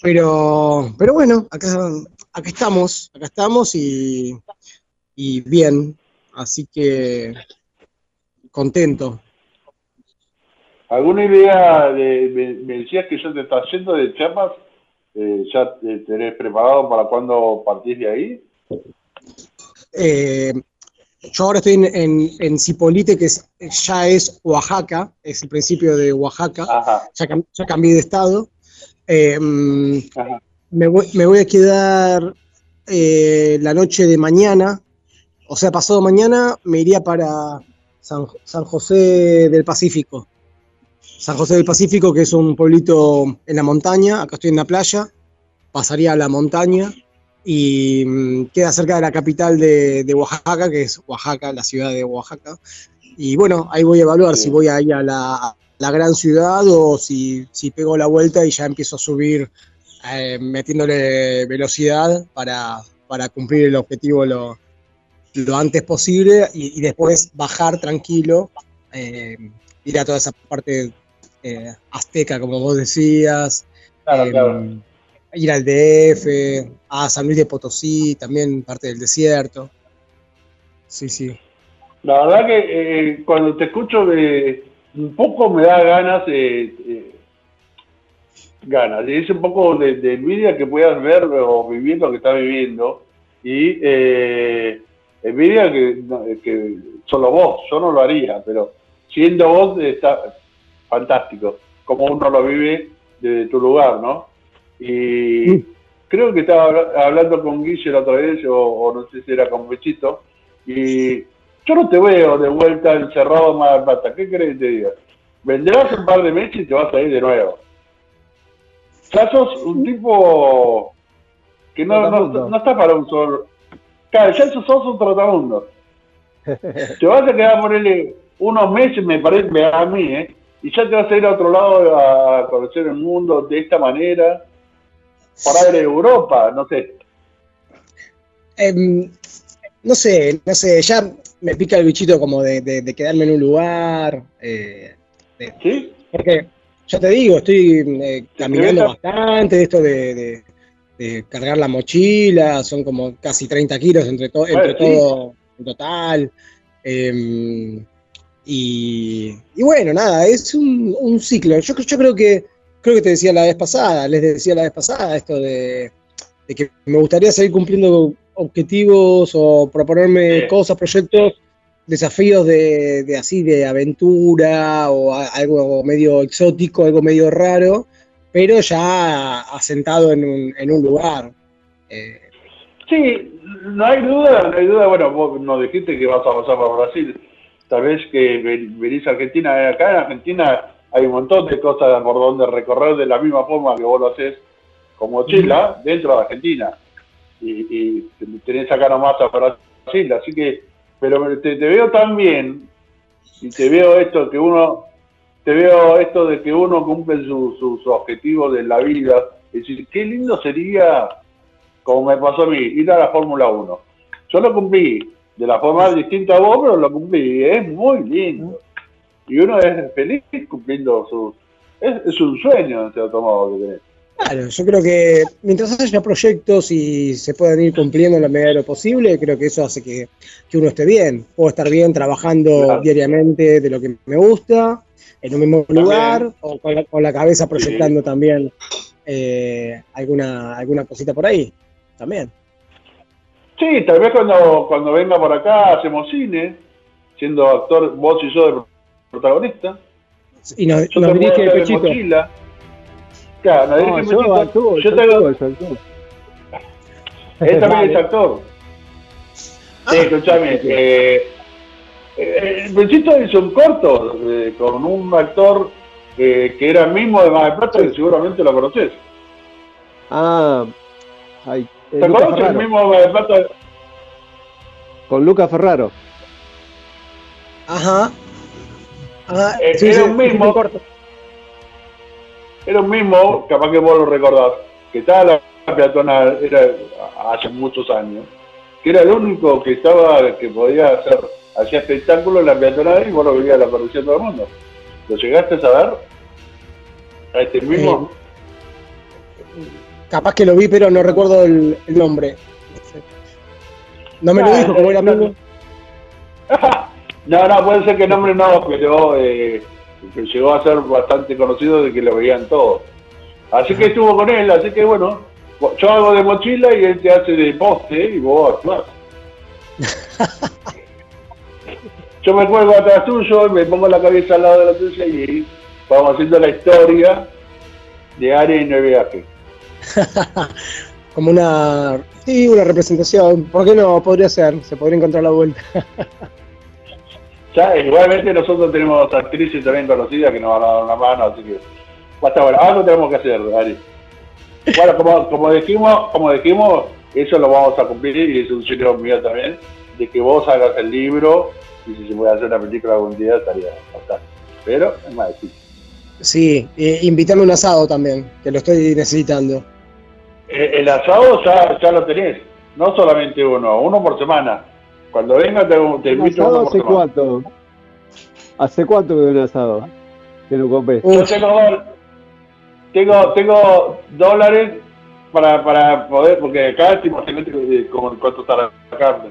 Pero, pero bueno, acá, acá estamos, acá estamos y, y bien, así que contento. ¿Alguna idea? De, me, me decías que ya te estás yendo de Chiapas, eh, ¿ya te tenés preparado para cuando partís de ahí? Eh, yo ahora estoy en, en, en Cipolite, que es, ya es Oaxaca, es el principio de Oaxaca, Ajá, ya, ya cambié de estado. Eh, me, voy, me voy a quedar eh, la noche de mañana, o sea, pasado mañana me iría para San, San José del Pacífico. San José del Pacífico, que es un pueblito en la montaña, acá estoy en la playa, pasaría a la montaña y mm, queda cerca de la capital de, de Oaxaca, que es Oaxaca, la ciudad de Oaxaca. Y bueno, ahí voy a evaluar Sí. si voy a la, a la gran ciudad o si, si pego la vuelta y ya empiezo a subir eh, metiéndole velocidad para, para cumplir el objetivo lo, lo antes posible y, y después bajar tranquilo, eh, ir a toda esa parte eh, azteca, como vos decías, Claro, eh, claro. ir al DF, a San Luis de Potosí, también parte del desierto. Sí, sí. La verdad que eh, cuando te escucho eh, un poco me da ganas, eh, eh, ganas, y es un poco de, de envidia que puedas ver o vivir lo que estás viviendo, y eh, envidia que, que solo vos, yo no lo haría, pero siendo vos está fantástico, como uno lo vive desde tu lugar, ¿no? Y creo que estaba habla- hablando con Guille la otra vez, o, o no sé si era con Pechito, y yo no te veo de vuelta encerrado en Mar del Plata. ¿Qué crees que te diga? Vendrás un par de meses y te vas a ir de nuevo. Ya sos un tipo que no, no, no está para un solo. Claro, ya sos un trotamundo. te vas a quedar ponerle unos meses, me parece a mí, ¿eh? Y ya te vas a ir a otro lado a conocer el mundo de esta manera. Para a Europa, no sé. Em, no sé, no sé, ya me pica el bichito como de, de- de quedarme en un lugar. eh, ¿Sí? porque, ya te digo, estoy eh, caminando bastante, esto de, cargar la mochila, son como casi 30 kilos entre, to- entre sí. todo en total. em, y, y bueno, nada, es un, un ciclo. Yo, yo creo que creo que te decía la vez pasada, les decía la vez pasada esto de, de que me gustaría seguir cumpliendo objetivos o proponerme Sí. cosas, proyectos, desafíos de, de así, de aventura o a- algo medio exótico, algo medio raro, pero ya asentado en un, en un lugar. Eh, Sí, no hay duda, no hay duda. Bueno, vos nos dijiste que vas a pasar por Brasil. Tal vez que ven- venís a Argentina. Acá en Argentina hay un montón de cosas por donde recorrer de la misma forma que vos lo haces con mochila dentro de Argentina. Y, y tenés acá nomás a Brasil. Así que, pero te, te veo tan bien y te veo esto que uno, te veo esto de que uno cumple sus su, su objetivos de la vida. Es decir, qué lindo sería como me pasó a mí, ir a la Fórmula 1. Yo lo cumplí de la forma distinta a vos, pero lo cumplí. Es muy lindo. Y uno es feliz cumpliendo sus... Es, es un sueño, en cierto modo, que tenés. Claro, yo creo que mientras haya proyectos y se puedan ir cumpliendo en la medida de lo posible, creo que eso hace que, que uno esté bien. Puedo estar bien trabajando Claro. diariamente de lo que me gusta, en un mismo También. lugar, o con la, con la cabeza proyectando también eh, alguna, alguna cosita por ahí. También. Sí, tal vez cuando, cuando venga por acá hacemos cine, siendo actor, vos y yo de protagonista. Y nos, Yo nos dirige el pechito. mochila. Claro, nos No, dirige yo Pechito. actúo, yo actúo. Él también Vale. es actor. Sí, Ah. escúchame. Eh, eh, el Pechito hizo un corto eh, con un actor eh, que era mismo de Mar del Plata, que seguramente lo conoces. Ah, ay, eh, ¿Te Luca conoces el Ferraro. mismo del Plata? Con Luca Ferraro. Ajá. Ajá, Eh, sí, era sí, un mismo. sí, corto. Era un mismo, capaz que vos lo recordás, que estaba en la peatonal, era hace muchos años, que era el único que estaba, que podía hacer, hacía espectáculo en la peatonal y vos lo veías la corrupción de todo el mundo. ¿Lo llegaste a saber? A este mismo. Capaz que lo vi, pero no recuerdo el, el nombre. No me lo Ah, dijo como era amigo. no, no, puede ser que el nombre no, pero eh, que llegó a ser bastante conocido de que lo veían todos. Así que estuvo con él, así que bueno, yo hago de mochila y él te hace de poste y vos actuás. Yo me cuelgo atrás tuyo y me pongo la cabeza al lado de la tuya y vamos haciendo la historia de Aria y Nueve Viaje. como una sí, una representación. ¿Por qué no? Podría ser, se podría encontrar la vuelta. Ya, igualmente nosotros tenemos actrices también conocidas que nos van a dar una mano, así que basta bueno, algo tenemos que hacer, Ari. Bueno, como, como dijimos, como dijimos, eso lo vamos a cumplir y es un sueño mío también, de que vos hagas el libro y si se puede hacer una película algún día estaría fantástico. Pero es más difícil. Sí, eh, invítame un asado también, que lo estoy necesitando. Eh, el asado ya, ya lo tenés, no solamente uno, uno por semana. Cuando venga te, te invito ¿Asado uno por hace semana. cuánto? ¿Hace cuánto que un asado? Que lo compré. Yo tengo, tengo, tengo dólares para, para poder, porque acá estimosamente como cuánto está la carne.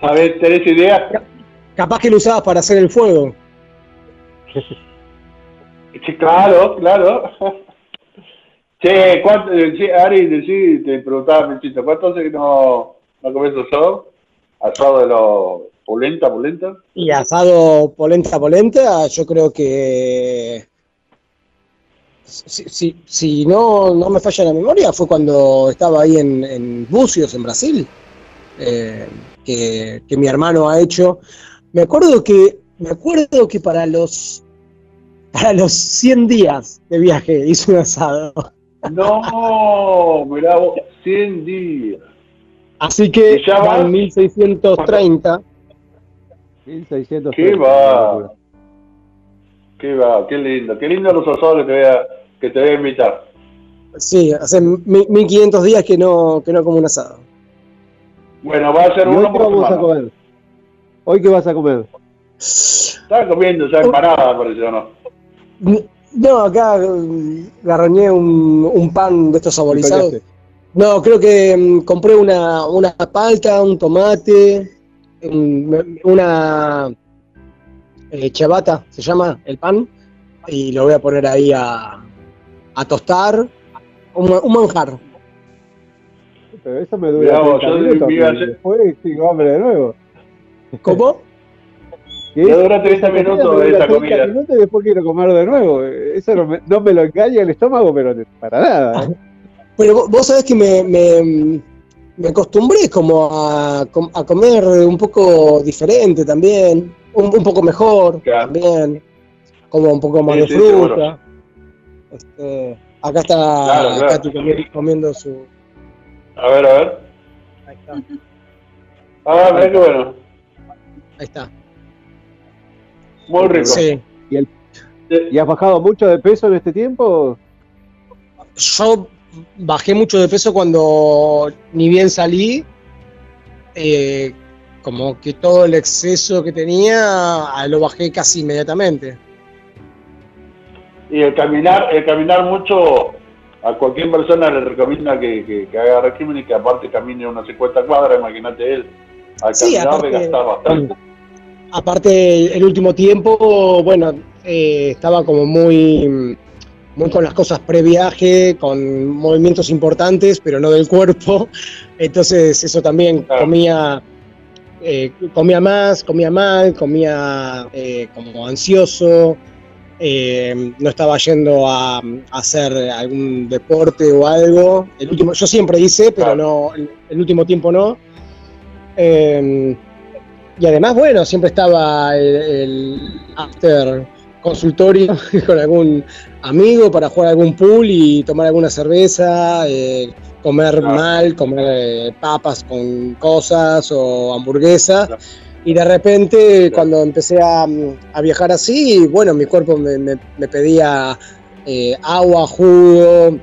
¿Sabes? ¿Tenés idea? Capaz que lo usabas para hacer el fuego. Sí, claro, claro. Che, ¿cuánto, eh, Ari, decí, te preguntaba, Mechito, ¿cuánto hace que no, no comes asado? Asado de los polenta, polenta. Y asado polenta polenta, yo creo que si, si, si no, no me falla la memoria, fue cuando estaba ahí en, en Bucios, en Brasil, eh, que, mi hermano ha hecho. Me acuerdo que, me acuerdo que para los para los 100 días de viaje hice un asado. No, mirá vos, 100 días. Así que ¿Y ya van 1630. 1600. ¿Qué va? Qué va, qué lindo, qué lindo los asados que te voy a, que te voy a invitar. Sí, hace mi- 1500 días que no, que no como un asado. Bueno, va a ser ¿Y hoy uno por vamos a comer? ¿Hoy qué vas a comer? Estaba comiendo ya empanada, parece o no. No, acá mm, garroñé un, un pan de estos saborizados. No, creo que mm, compré una, una palta, un tomate, un- una eh, chabata, se llama el pan, y lo voy a poner ahí a, a tostar. Un, ma- un manjar. Pero eso me dura Mirá vos, 30 yo minutos. me iba a y hacer- Después tengo hambre de nuevo. ¿Cómo? Ya dura 30 Esa comida minutos dura esa 30 comida. minutos y después quiero comer de nuevo. Eso no me, no me lo engaña el estómago, pero de- para nada. ¿eh? Pero vos, sabés que me, me, me acostumbré como a, a comer un poco diferente también, un, un poco mejor Claro. también, como un poco más Sí, de sí, fruta. Este, acá está Claro, claro. Katy comi- comiendo su... A ver, a ver. Ahí está, Ah, mirá qué bueno. ahí está. Muy rico. Sí. ¿Y has bajado mucho de peso en este tiempo? Yo bajé mucho de peso cuando ni bien salí, eh, como que todo el exceso que tenía ah, lo bajé casi inmediatamente. Y el caminar, el caminar mucho, a cualquier persona le recomienda que, que, que haga régimen y que aparte camine unas 50 cuadras, imagínate él. Al Sí, caminar aparte- de gastar bastante. Aparte, el último tiempo, bueno, eh, estaba como muy, muy con las cosas previaje, con movimientos importantes, pero no del cuerpo. Entonces, eso también Claro. comía, eh, comía más, comía mal, comía eh, como ansioso. no estaba yendo a, a hacer algún deporte o algo. El último, yo siempre hice, pero Claro. no, el último tiempo no. Y además, bueno, siempre estaba el, el after consultorio con algún amigo para jugar algún pool y tomar alguna cerveza, eh, comer Claro. mal, comer eh, papas con cosas o hamburguesas. Claro. Y de repente, cuando empecé a, a viajar así, bueno, mi cuerpo me, me- me pedía eh, agua, jugo.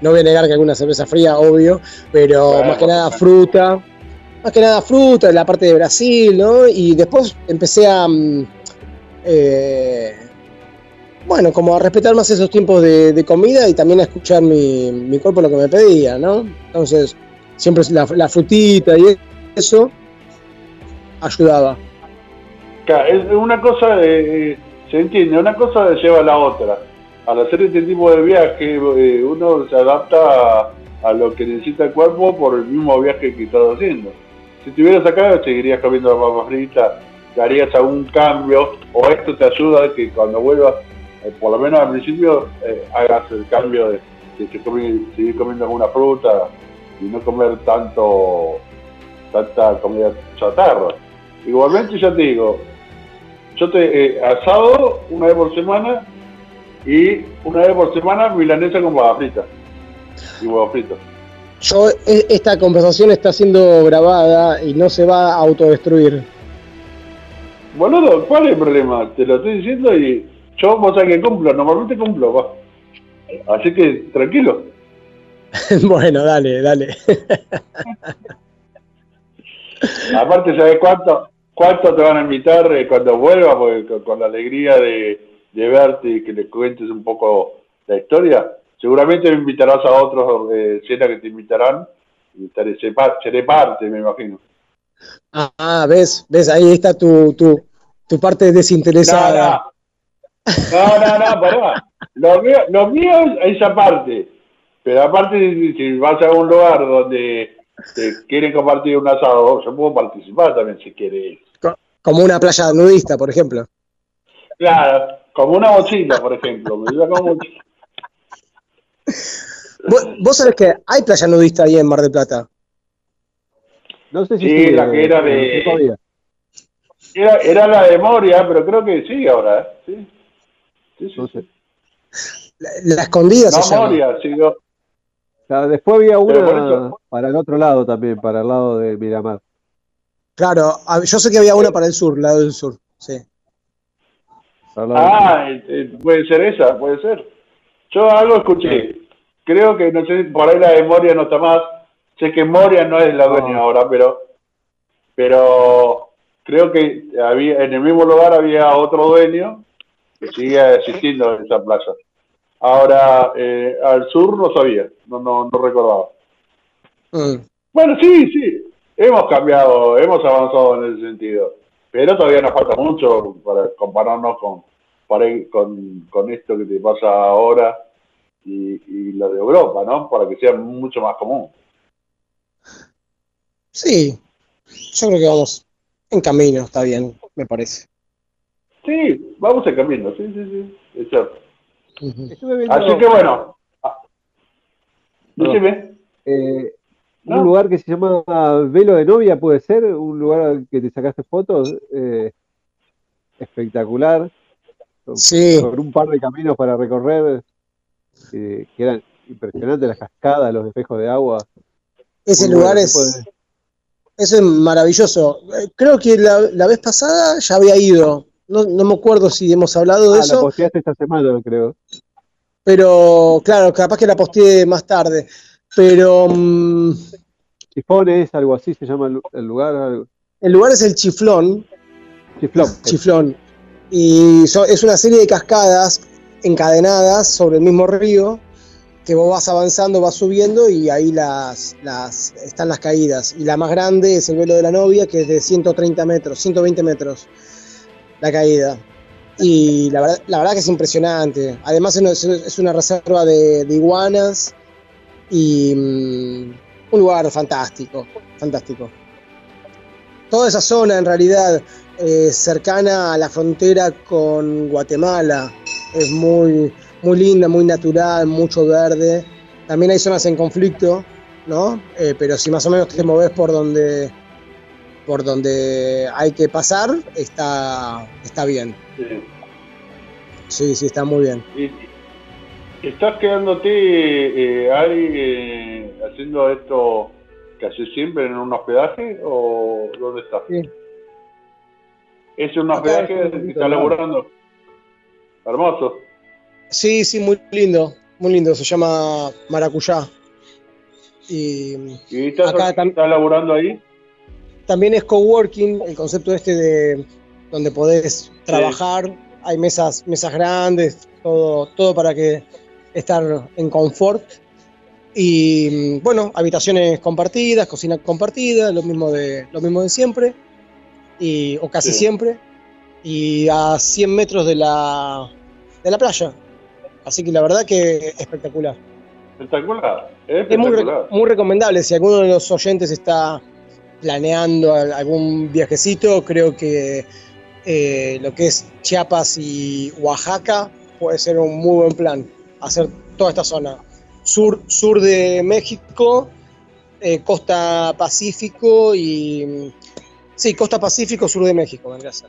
no voy a negar que alguna cerveza fría, obvio, pero más que nada fruta. Más que nada fruta, la parte de Brasil, ¿no? Y después empecé a. mm, eh, bueno, como a respetar más esos tiempos de, comida y también a escuchar mi, mi cuerpo lo que me pedía, ¿no? Entonces, siempre la, la frutita y eso ayudaba. Es una cosa, de, se entiende, una cosa lleva a la otra. Al hacer este tipo de viaje, eh, uno se adapta a, a lo que necesita el cuerpo por el mismo viaje que estás haciendo. Si estuvieras acá, seguirías comiendo la papa frita, harías algún cambio, o esto te ayuda a que cuando vuelvas, eh, por lo menos al principio, eh, hagas el cambio de, seguir comiendo alguna fruta y no comer tanto tanta comida chatarra. Igualmente, ya te digo, yo te eh, asado una vez por semana Y una vez por semana milanesa con papa frita. Y huevo frito. Yo, e- esta conversación está siendo grabada y no se va a autodestruir. Boludo, ¿cuál es el problema? Te lo estoy diciendo y yo, vos sabés que cumplo, normalmente cumplo, va. Así que tranquilo. bueno, dale, dale. Aparte, ¿sabés cuánto, cuánto te van a invitar eh, cuando vuelvas? Porque con, con la alegría de, de verte y que le cuentes un poco la historia, seguramente me invitarás a otros eh, cenas que te invitarán y estaré, seré par- seré parte, me imagino. Ah, ves, ves, ahí está tu, tu, tu parte desinteresada. No, no, no, pará. Lo mío, lo mío es esa parte. Pero aparte, si, vas a un lugar donde te quieren compartir un asado, yo puedo participar también si quieres. Co- Como una playa nudista, por ejemplo. Claro, como una mochila, por ejemplo. Me lleva como mochila. Vos, vos sabés que hay playa nudista ahí en Mar del Plata. No sé si Sí, sigue, la que era de-. Era, era la de Moria, pero creo que sí ahora. ¿eh? Sí, sí, sí. No sé. La, la escondida se No, llama. Moria, sí. no. O sea, después había una para el otro lado también, para el lado de Miramar. Claro, a- yo sé que había una para el sur, lado del sur. Sí. Ah, eh, eh, puede ser esa, puede ser. Yo algo escuché. Creo que, no sé, por ahí la de Moria no está más. Sé que Moria no es la dueña No. ahora, pero pero creo que había en el mismo lugar había otro dueño que sigue existiendo en esa playa. Ahora, eh, al sur no sabía, no, no, no recordaba. Mm. Bueno, sí, sí, hemos cambiado, hemos avanzado en ese sentido, pero todavía nos falta mucho para compararnos con, para ir con, con esto que te pasa ahora y, y lo de Europa, ¿no? Para que sea mucho más común. Sí, yo creo que vamos en camino, está bien, me parece. Sí, vamos en camino, sí, sí, sí, es cierto. Así que bueno, ah, decime. eh, No. un lugar que se llama Velo de Novia, puede ser, un lugar que te sacaste fotos, eh, espectacular, Sí. con un par de caminos para recorrer, eh, que eran impresionantes las cascadas, los espejos de agua. Ese lugar es, eso es maravilloso. Eh, Creo que la, la vez pasada ya había ido. No, no me acuerdo si hemos hablado de Ah, la eso, posteaste esta semana, creo. pero claro, capaz que la posteé más tarde. Pero mm, Chifones, algo así se llama el, el lugar, algo- el lugar es el Chiflón, Chiflón. Chiflón. Y es una serie de cascadas encadenadas sobre el mismo río que vos vas avanzando, vas subiendo y ahí las, están las caídas. Y la más grande es el velo de la novia, que es de 130 metros, 120 metros la caída. Y la verdad, la verdad que es impresionante. Además es una, es una reserva de, de iguanas y mm, un lugar fantástico, fantástico. Toda esa zona en realidad eh, cercana a la frontera con Guatemala. Es muy, muy linda, muy natural, mucho verde. También hay zonas en conflicto, ¿no? Eh, pero si más o menos te moves por donde, por donde hay que pasar, está, está bien. Sí. Sí, sí, está muy bien. ¿Estás quedándote, eh, Ari, eh, haciendo esto que haces siempre en un hospedaje o dónde estás? Sí. ¿Es un hospedaje que está laburando? Hermoso. Sí, sí, muy lindo, muy lindo. Se llama Maracuyá. Y ¿Y estás, Acá tam- estás laburando ahí? también es coworking, el concepto este de donde podés trabajar, hay mesas, mesas grandes, todo, todo para que estar en confort. Y mm, bueno, habitaciones compartidas, cocina compartida, lo mismo de, lo mismo de siempre, y, o casi Sí. siempre, y a 100 metros de la, de la playa. Así que la verdad que espectacular. Espectacular. Es muy, muy recomendable. Si alguno de los oyentes está planeando al- algún viajecito, creo que eh, lo que es Chiapas y Oaxaca puede ser un muy buen plan. Hacer toda esta zona. Sur, sur de México, eh, costa Pacífico y. Sí, costa Pacífico, sur de México, vendría a ser.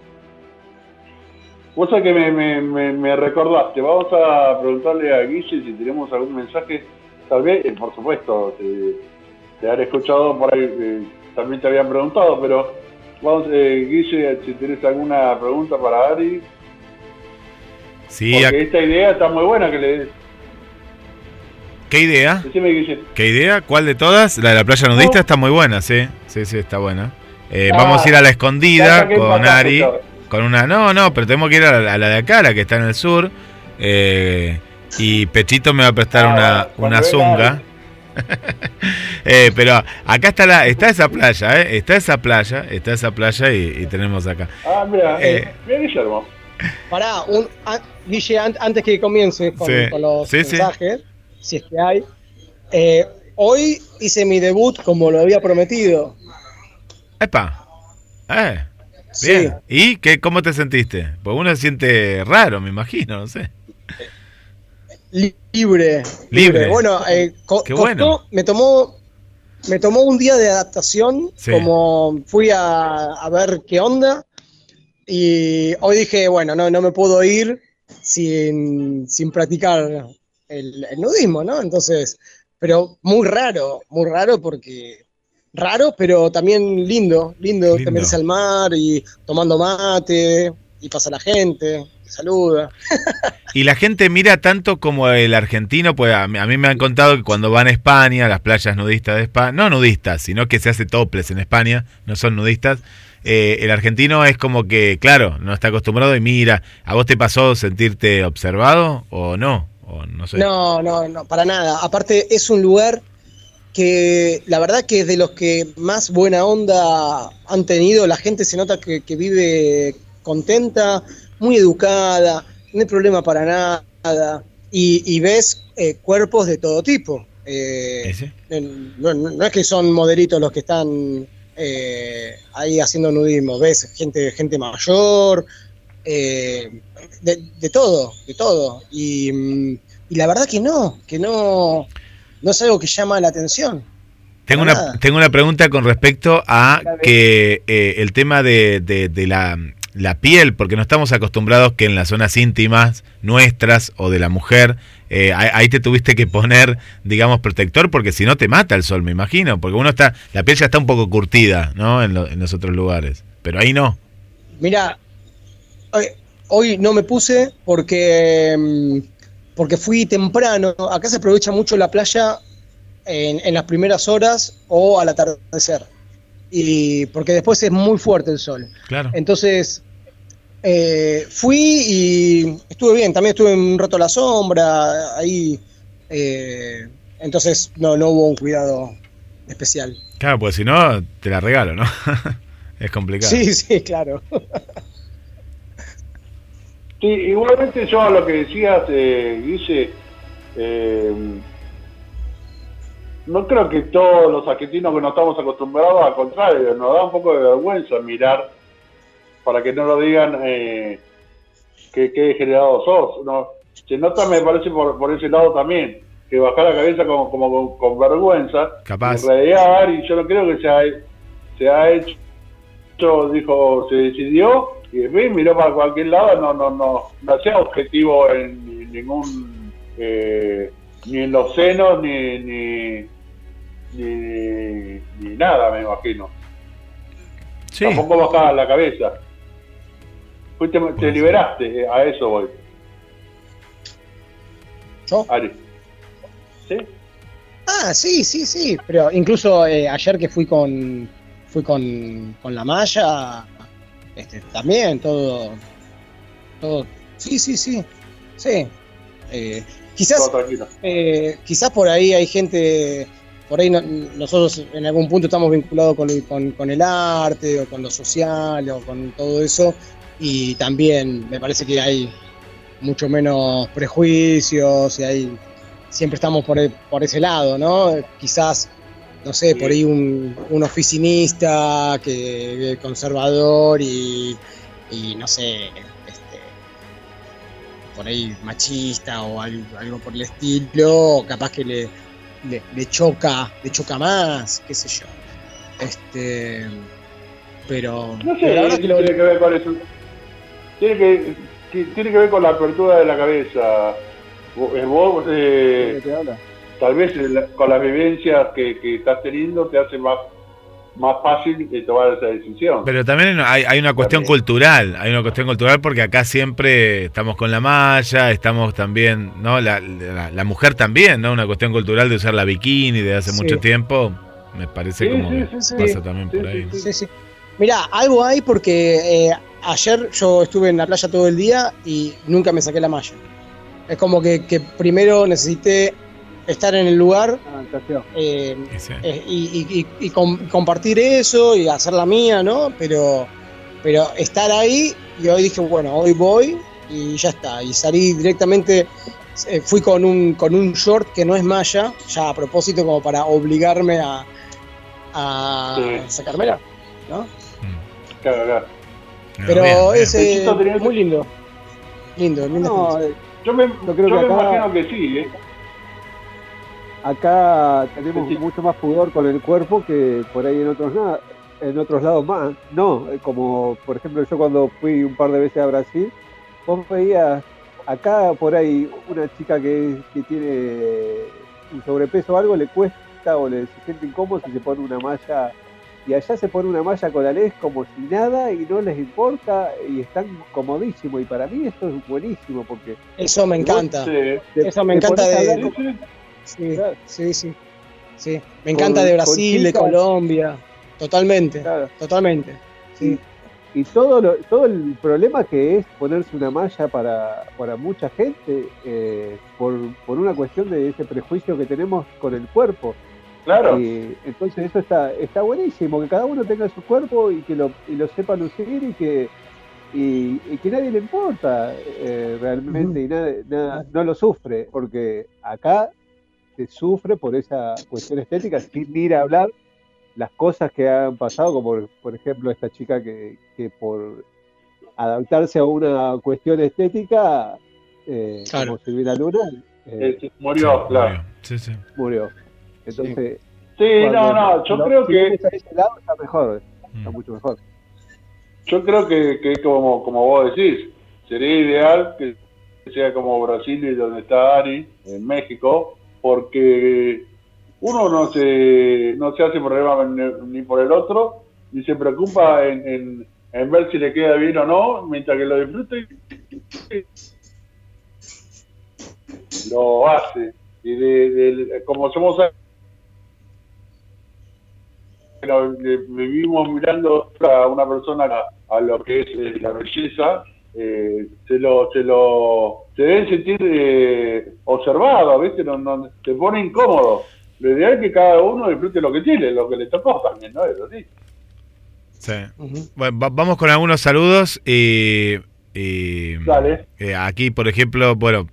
Vos sabés que me, me, me, me recordaste. Vamos a preguntarle a Guille si tenemos algún mensaje. Tal vez, eh, por supuesto, te, te habré escuchado por ahí, eh, también te habían preguntado, pero vamos, eh, Guille, si tenés alguna pregunta para Ari. Sí, Porque esta idea está muy buena que le des. ¿qué idea? Decime, Guille. ¿Qué idea? ¿Cuál de todas? La de la playa nudista No. está muy buena, sí. Sí, sí, está buena. Eh, Ah, vamos a ir a la escondida con Ari. todo. Con una. No, no, pero tenemos que ir a la, a la de acá, la que está en el sur. Eh, y Pechito me va a prestar Ah, una, una zunga. Eh, pero acá está la, está esa playa, ¿eh? Está esa playa, está esa playa y, y tenemos acá. Ah, mira, Eh. mira Guillermo. Pará, un, a- Guille, an- antes que comiences con, Sí. con los Sí, sí. mensajes, si es que hay, eh, hoy hice mi debut como lo había prometido. ¡Epa! Eh, Sí. ¿Y qué, cómo te sentiste? Pues uno se siente raro, me imagino, no sé. Li- Libre. Libre. Bueno, eh, co- Qué costó- bueno. me tomó me tomó un día de adaptación, Sí. como fui a, a ver qué onda, y hoy dije, bueno, no, no me puedo ir sin, sin practicar el, el nudismo, ¿no? Entonces, pero muy raro, muy raro porque raro, pero también lindo, lindo, Lindo. al mar y tomando mate, y pasa la gente, te saluda. Y la gente mira tanto como el argentino, pues a mí, a mí me han contado que cuando van a España, las playas nudistas de España, no nudistas, sino que se hace toples en España, no son nudistas, eh, el argentino es como que, claro, no está acostumbrado y mira, ¿a vos te pasó sentirte observado o no? O no sé. No, no, no, para nada. Aparte, es un lugar que la verdad que es de los que más buena onda han tenido. La gente se nota que, que vive contenta, muy educada, no hay problema para nada. Y, y ves eh, cuerpos de todo tipo. Eh, no, no- es que son modelitos los que están eh, ahí haciendo nudismo, ves gente, gente mayor, eh, de, de todo, de todo. Y, mm, y la verdad que no, que no, no es algo que llama la atención. Tengo una, nada. tengo una pregunta con respecto a que eh, el tema de, de- de la, la piel, porque no estamos acostumbrados que en las zonas íntimas nuestras o de la mujer, eh, ahí ahí te tuviste que poner, digamos, protector, porque si no te mata el sol, me imagino, porque uno está, la piel ya está un poco curtida, ¿no? En, lo- en los otros lugares, pero ahí no. Mira, hoy, hoy no me puse porque, mm, porque fui temprano. Acá se aprovecha mucho la playa en, en las primeras horas o al atardecer. Y porque después es muy fuerte el sol. Claro. Entonces, eh, fui y estuve bien. También estuve un rato a la sombra, ahí. eh, entonces, no, no hubo un cuidado especial. Claro, pues si no, te la regalo, ¿no? es complicado. Sí, sí, claro. Sí, igualmente yo a lo que decías, eh, Guille, eh, no creo que todos los argentinos que no estamos acostumbrados, al contrario, nos da un poco de vergüenza mirar para que no lo digan eh, que, que degenerado sos. ¿no? Se nota, me parece, por, por ese lado también, que bajar la cabeza como, como con, con vergüenza. Capaz. Y yo no creo que se ha, se ha hecho, dijo, se decidió y después miró para cualquier lado, no, no, no, no sea objetivo en, ni- ningún, eh, ni en los senos, ni, ni, ni, ni nada, me imagino. Sí. Tampoco bajaba la cabeza. Fuiste, te liberaste, eh, a eso voy. ¿Yo? Ari. ¿Sí? Ah, sí, sí, sí. Pero incluso eh, ayer que fui con fui con, con la malla, este, también todo, todo. Sí, sí, sí, sí. Eh, quizás, eh, quizás por ahí hay gente, por ahí no- nosotros en algún punto estamos vinculados con, el- con, con el arte o con lo social o con todo eso y también me parece que hay mucho menos prejuicios y hay siempre estamos por, por ese lado, ¿no? Quizás, no sé, por ahí un, un oficinista que conservador y, y no sé, este, por ahí machista o algo, algo por el estilo, capaz que le, le, le choca, le choca más, qué sé yo. Este, pero, No sé, verdad que lo- tiene que ver con eso. Tiene que, tiene que ver con la apertura de la cabeza. Vos, eh, tal vez con las vivencias que, que estás teniendo te hace más más fácil de tomar esa decisión. Pero también hay, hay una cuestión cultural, hay una cuestión cultural porque acá siempre estamos con la malla, estamos también, ¿no? La, la, mujer también, ¿no? Una cuestión cultural de usar la bikini de hace mucho tiempo, me parece como pasa también por ahí. Sí, sí. Mirá, algo hay porque eh, ayer yo estuve en la playa todo el día y nunca me saqué la malla. Es como que, que primero necesité estar en el lugar eh, eh, y, compartir eso y hacer la mía, ¿no? Pero, pero estar ahí y hoy dije, bueno, hoy voy y ya está. Y salí directamente, eh, fui con un, con un short que no es malla, ya a propósito como para obligarme a, a sacármela, ¿no? Claro, claro. Pero ese es muy lindo. Lindo, lindo. yo me, yo creo que imagino que sí, ¿eh? Acá tenemos mucho más pudor con el cuerpo que por ahí en otros en otros lados más. No, eh, como por ejemplo yo cuando fui un par de veces a Brasil, vos veías acá por ahí una chica que, tiene un sobrepeso o algo, le cuesta o le se siente incómodo si se pone una malla y allá se pone una malla con la ley como si nada y no les importa y están comodísimos y para mí esto es buenísimo porque eso me encanta. eso me encanta de, Sí, sí, sí, Me encanta de Brasil, de Colombia. Totalmente, totalmente. Sí. Y, todo, todo el problema que es ponerse una malla para, para mucha gente eh, por, por una cuestión de ese prejuicio que tenemos con el cuerpo. Claro. Y, entonces eso está, está buenísimo, que cada uno tenga su cuerpo y que lo, y lo sepa lucir y que, y, que nadie le importa eh, realmente y nada, no lo sufre, porque acá se sufre por esa cuestión estética, sin ir a hablar las cosas que han pasado, como por, ejemplo esta chica que, por adaptarse a una cuestión estética, eh, como Silvina Luna, eh, murió, claro. Sí, sí. Murió. Entonces, sí, no, no, yo creo que... Está ese lado está mejor, está mm. mucho mejor. Yo creo que, que como, como vos decís, sería ideal que sea como Brasil y donde está Ari, en México, porque uno no se, no se hace problema ni, por el otro, ni se preocupa en, en, ver si le queda bien o no, mientras que lo disfrute, lo hace. Y de, como somos vivimos mirando a una persona a, lo que es eh, la belleza, eh, se lo se lo se deben sentir eh, observados, ¿viste? No, no, se pone incómodo. Lo ideal es que cada uno disfrute lo que tiene, lo que le tocó también, ¿no? Eso sí. Sí. bueno, vamos con algunos saludos y, y eh, aquí, por ejemplo, bueno,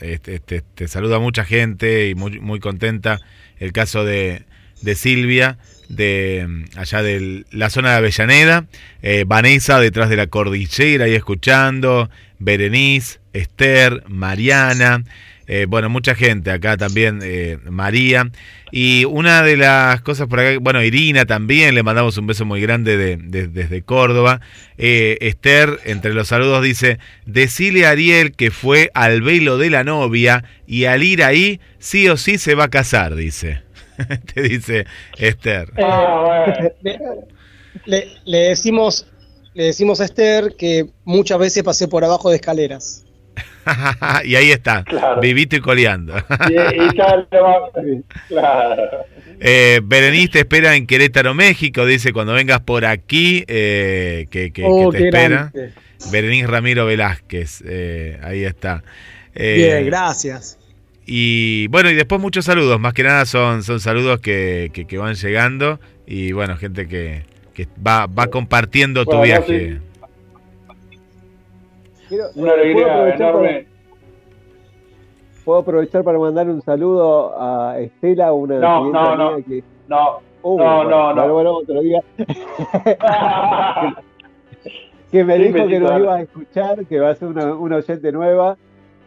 este, este, te saluda mucha gente y muy, muy contenta. El caso de, de Silvia, de mm, allá de la zona de Avellaneda, eh, Vanessa detrás de la cordillera ahí escuchando, Berenice, Esther, Mariana, eh, bueno, mucha gente acá también, eh, María. Y una de las cosas por acá, bueno, Irina también, le mandamos un beso muy grande de, desde Córdoba. Esther, entre los saludos, dice, decile a Ariel que fue al velo de la novia y al ir ahí, sí o sí se va a casar, dice. te dice Esther. Eh, ah, le, decimos, le decimos a Esther que muchas veces pasé por abajo de escaleras. y ahí está, vivito y coleando. Eh, Berenice te espera en Querétaro, México. Dice cuando vengas por aquí, eh, que, oh, te espera. Berenice Ramiro Velázquez, ahí está. Bien, gracias. Y bueno, y después muchos saludos, más que nada son, son saludos que, que, van llegando y bueno, gente que, que va, va compartiendo tu viaje. Una alegría enorme. ¿Puedo aprovechar para mandar un saludo a Estela, una no, no, no, que... No, uh, no, no, no. Bueno, otro día. que me dijo que nos iba a escuchar, que va a ser una, una oyente nueva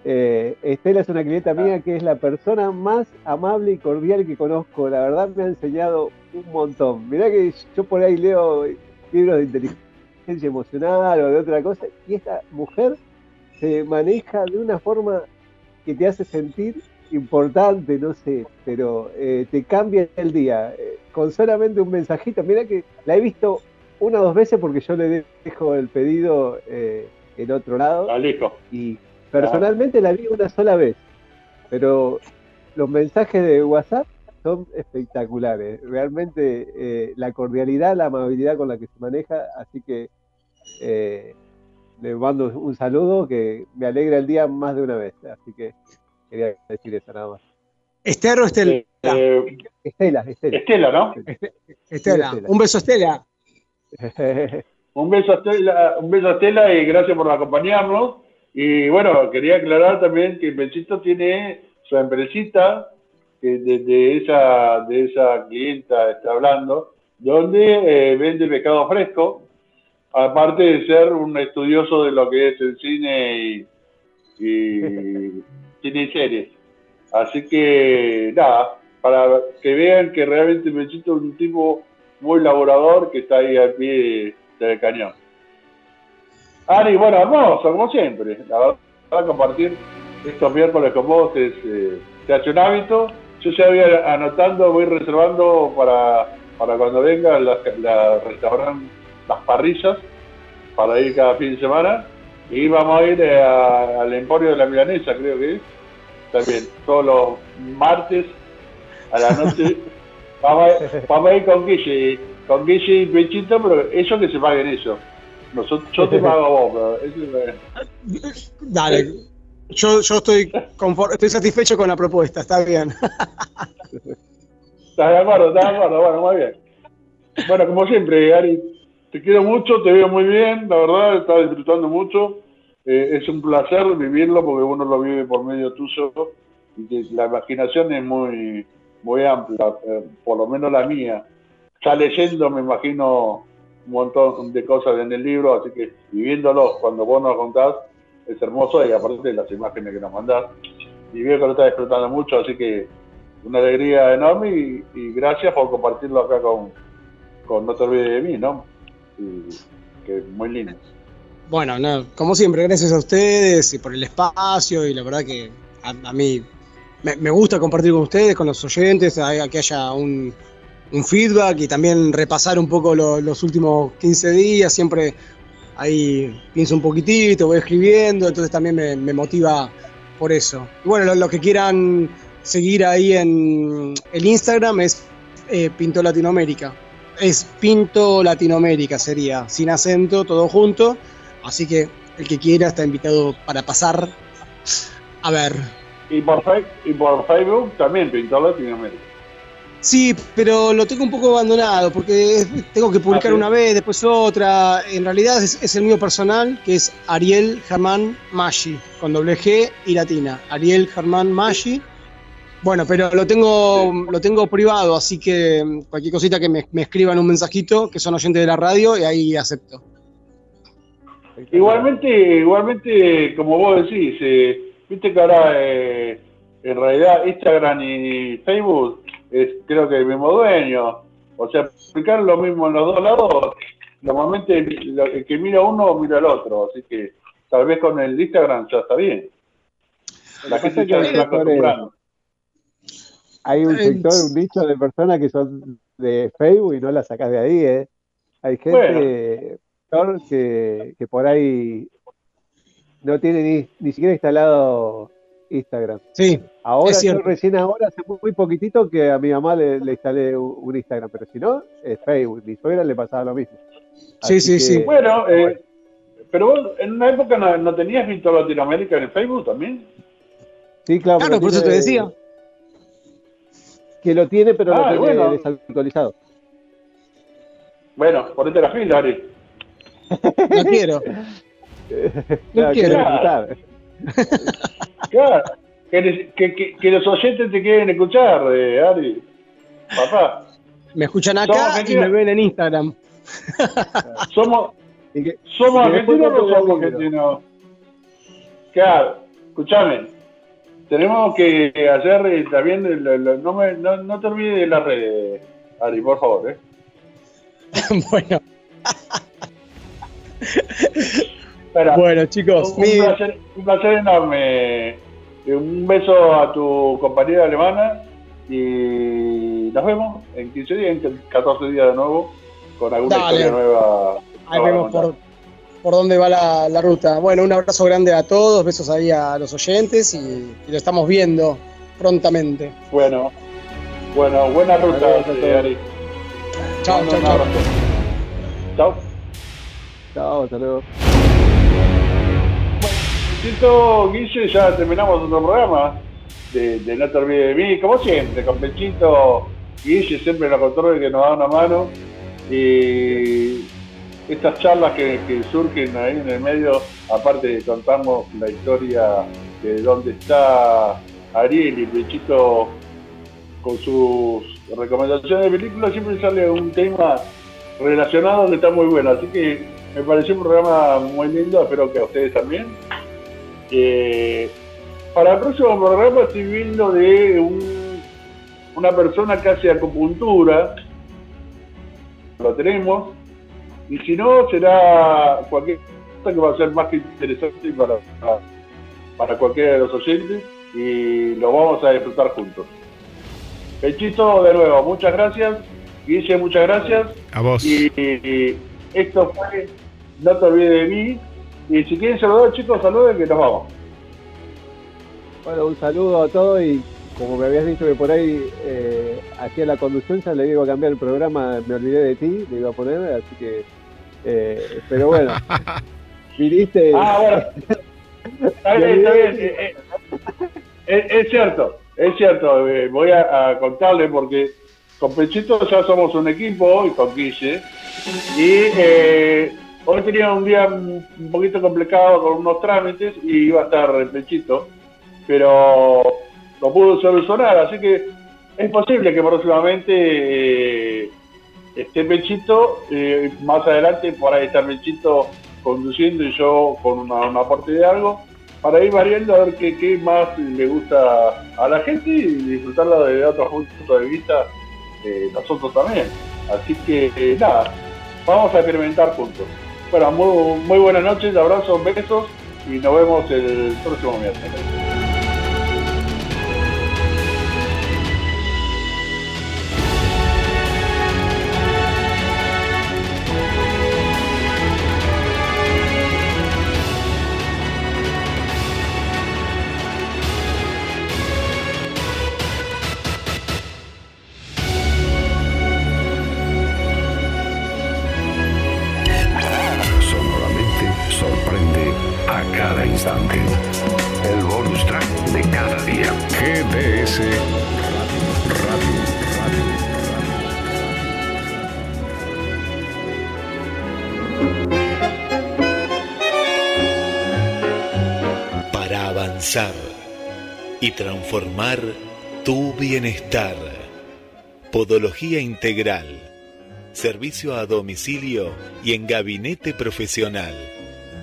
eh, Estela es una clienta mía que es la persona más amable y cordial que conozco. La verdad me ha enseñado un montón. Mirá que yo por ahí leo libros de inteligencia emocional o de otra cosa y esta mujer se maneja de una forma que te hace sentir importante, no sé, pero eh, te cambia el día. Eh, con solamente un mensajito, mira que la he visto una o dos veces porque yo le dejo el pedido eh, en otro lado. Y personalmente la vi una sola vez, pero los mensajes de WhatsApp son espectaculares. Realmente la cordialidad, la amabilidad con la que se maneja, así que le mando un saludo que me alegra el día más de una vez. Así que quería decir eso nada más. ¿Esther o Estela? Eh, Estela, Estela. Estela, ¿no? Estela. Un beso, Estela. un beso a Estela, un beso a Estela y gracias por acompañarnos. Y bueno, quería aclarar también que Benchito tiene su empresita, que de, esa, de esa clienta está hablando, donde eh, vende pescado fresco, aparte de ser un estudioso de lo que es el cine y, cine y series. Así que nada, para que vean que realmente me siento un tipo muy laborador que está ahí al pie del cañón. Ari, bueno, hermoso, como siempre. La verdad, compartir estos miércoles con vos es, eh, se hace un hábito. Yo ya voy anotando, voy reservando para, para cuando venga la, la restaurante las parrillas para ir cada fin de semana. Y vamos a ir eh, al Emporio de la Milanesa, creo que es. También, todos los martes a la noche. vamos, a, ir con Guille, con Guille y Pechito, pero ellos que se paguen eso. Nosotros, yo te pago a vos, pero eso Dale. Yo, yo estoy, estoy satisfecho con la propuesta, está bien. ¿Estás de acuerdo? ¿Estás de acuerdo? Bueno, muy bien. Bueno, como siempre, Ari, te quiero mucho, te veo muy bien, la verdad, estaba disfrutando mucho. Eh, es un placer vivirlo porque uno lo vive por medio tuyo y la imaginación es muy, muy amplia, eh, por lo menos la mía. Ya leyendo me imagino un montón de cosas en el libro, así que viviéndolo cuando vos nos contás es hermoso y aparte de las imágenes que nos mandás. Y veo que lo estás disfrutando mucho, así que una alegría enorme y, gracias por compartirlo acá con, con No te olvides de mí, ¿no? que muy lindo. Bueno, no, como siempre, gracias a ustedes y por el espacio y la verdad que a, mí me, gusta compartir con ustedes, con los oyentes, que haya un, feedback y también repasar un poco los últimos 15 días, siempre ahí pienso un poquitito, voy escribiendo, entonces también me, motiva por eso. Y bueno, lo, que quieran seguir ahí en el Instagram es eh, Pinto Latinoamérica es Pinto Latinoamérica, sería sin acento, todo junto. Así que el que quiera está invitado para pasar a ver. Y por, Facebook también Pinto Latinoamérica. Sí, pero lo tengo un poco abandonado porque tengo que publicar ah, una vez, después otra. En realidad es, el mío personal, que es Ariel Germán Maggi, con doble G y latina. Ariel Germán Maggi. Bueno, pero lo tengo, lo tengo privado, así que mm, cualquier cosita que me, escriban un mensajito, que son oyentes de la radio, y ahí acepto. Igualmente, igualmente, como vos decís, eh, viste que ahora eh, en realidad Instagram y Facebook es creo que el mismo dueño. O sea, explicar lo mismo en los dos lados, normalmente el que mira uno mira al otro, así que tal vez con el Instagram ya está bien. La gente ya se está acostumbrando hay un sector, un nicho de personas que son de Facebook y no la sacas de ahí, ¿eh? Hay gente que, que, por ahí no tiene ni, ni siquiera instalado Instagram. Sí. Ahora, yo recién ahora, hace muy poquitito que a mi mamá le, instalé un, Instagram, pero si no, es Facebook. Mi suegra le pasaba lo mismo. sí, sí, sí. Bueno, eh, pero vos en una época no, tenías visto Latinoamérica en el Facebook también. Sí, claro. Claro, por eso te decía que lo tiene, pero lo ah, tiene desactualizado. Bueno, ponete la fila, Ari. No quiero. No quiero. Claro. Que, que, los oyentes te quieren escuchar, eh, Ari. Papá. Me escuchan acá y me ven en Instagram. Somos, somos argentinos o somos argentinos. Claro, escúchame tenemos que hacer eh, también, no, me, no, te olvides de la red, Ari, por favor. ¿eh? bueno. Bueno, chicos, un, placer, un, placer, enorme. Un beso a tu compañera alemana y nos vemos en 15 días, en 14 días de nuevo, con alguna historia nueva. Ahí vemos por, por, dónde va la, ruta. Bueno, un abrazo grande a todos, besos ahí a los oyentes y, lo estamos viendo prontamente. Bueno, bueno, buena ruta, Ari. Chao, chao, chao. Chao. Chao, hasta luego. Pechito, Guille, ya terminamos otro programa de, No te de mí, como siempre, con Pechito, Guille siempre en la control que nos da una mano. Y estas charlas que, surgen ahí en el medio, aparte contamos la historia de dónde está Ariel y Pechito con sus recomendaciones de películas, siempre sale un tema relacionado que está muy bueno. Así que me pareció un programa muy lindo, espero que a ustedes también. Eh, para el próximo programa estoy viendo de una persona que hace acupuntura, lo tenemos, y si no será cualquier cosa que va a ser más que interesante para, para cualquiera de los oyentes y lo vamos a disfrutar juntos. Pechito, de nuevo, muchas gracias. Guille, muchas gracias. A vos. Y, y esto fue No te olvides de mí. Y si quieren saludar, chicos, saluden que nos vamos. Bueno, un saludo a todos y como me habías dicho que por ahí eh, hacía la conducción, ya le iba a cambiar el programa, me olvidé de ti, le iba a poner, así que, eh, pero bueno, viniste... Ah, bueno, está bien, está bien. Eh, eh, es, cierto, es cierto, voy a, contarle porque con Pechito ya somos un equipo y con Guille, y Hoy tenía un día un poquito complicado con unos trámites y iba a estar el pechito, pero lo pudo solucionar, así que es posible que próximamente eh, esté Pechito, eh, más adelante por ahí está Pechito conduciendo y yo con una, aporte de algo, para ir variando a ver qué, más le gusta a la gente y disfrutarlo desde otro punto de vista eh, nosotros también. Así que nada, vamos a experimentar juntos. Bueno, muy, muy buenas noches, abrazos, besos y nos vemos el próximo miércoles. Transformar tu bienestar. Podología integral. Servicio a domicilio y en gabinete profesional.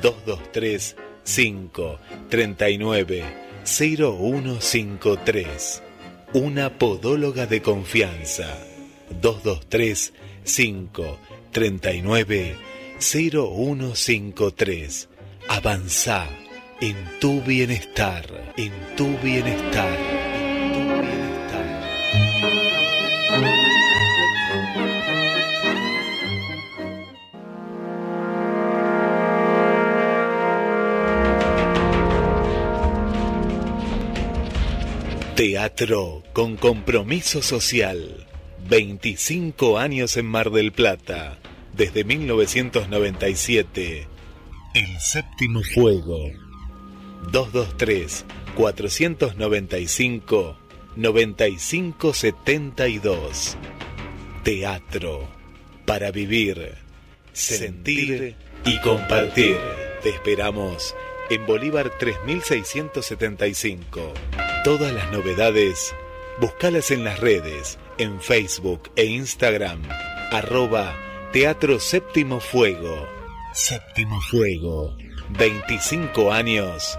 223 5 39 0153. Una podóloga de confianza. 223 5 39 0153. Avanza en tu bienestar, en tu bienestar, en tu bienestar. Teatro con compromiso social. 25 años en Mar del Plata. Desde 1997. El séptimo fuego 223 495 9572. Teatro para vivir, sentir y compartir. Te esperamos en Bolívar 3675. Todas las novedades, búscalas en las redes, en Facebook e Instagram, arroba Teatro Séptimo Fuego. Séptimo Fuego, 25 años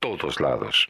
todos lados.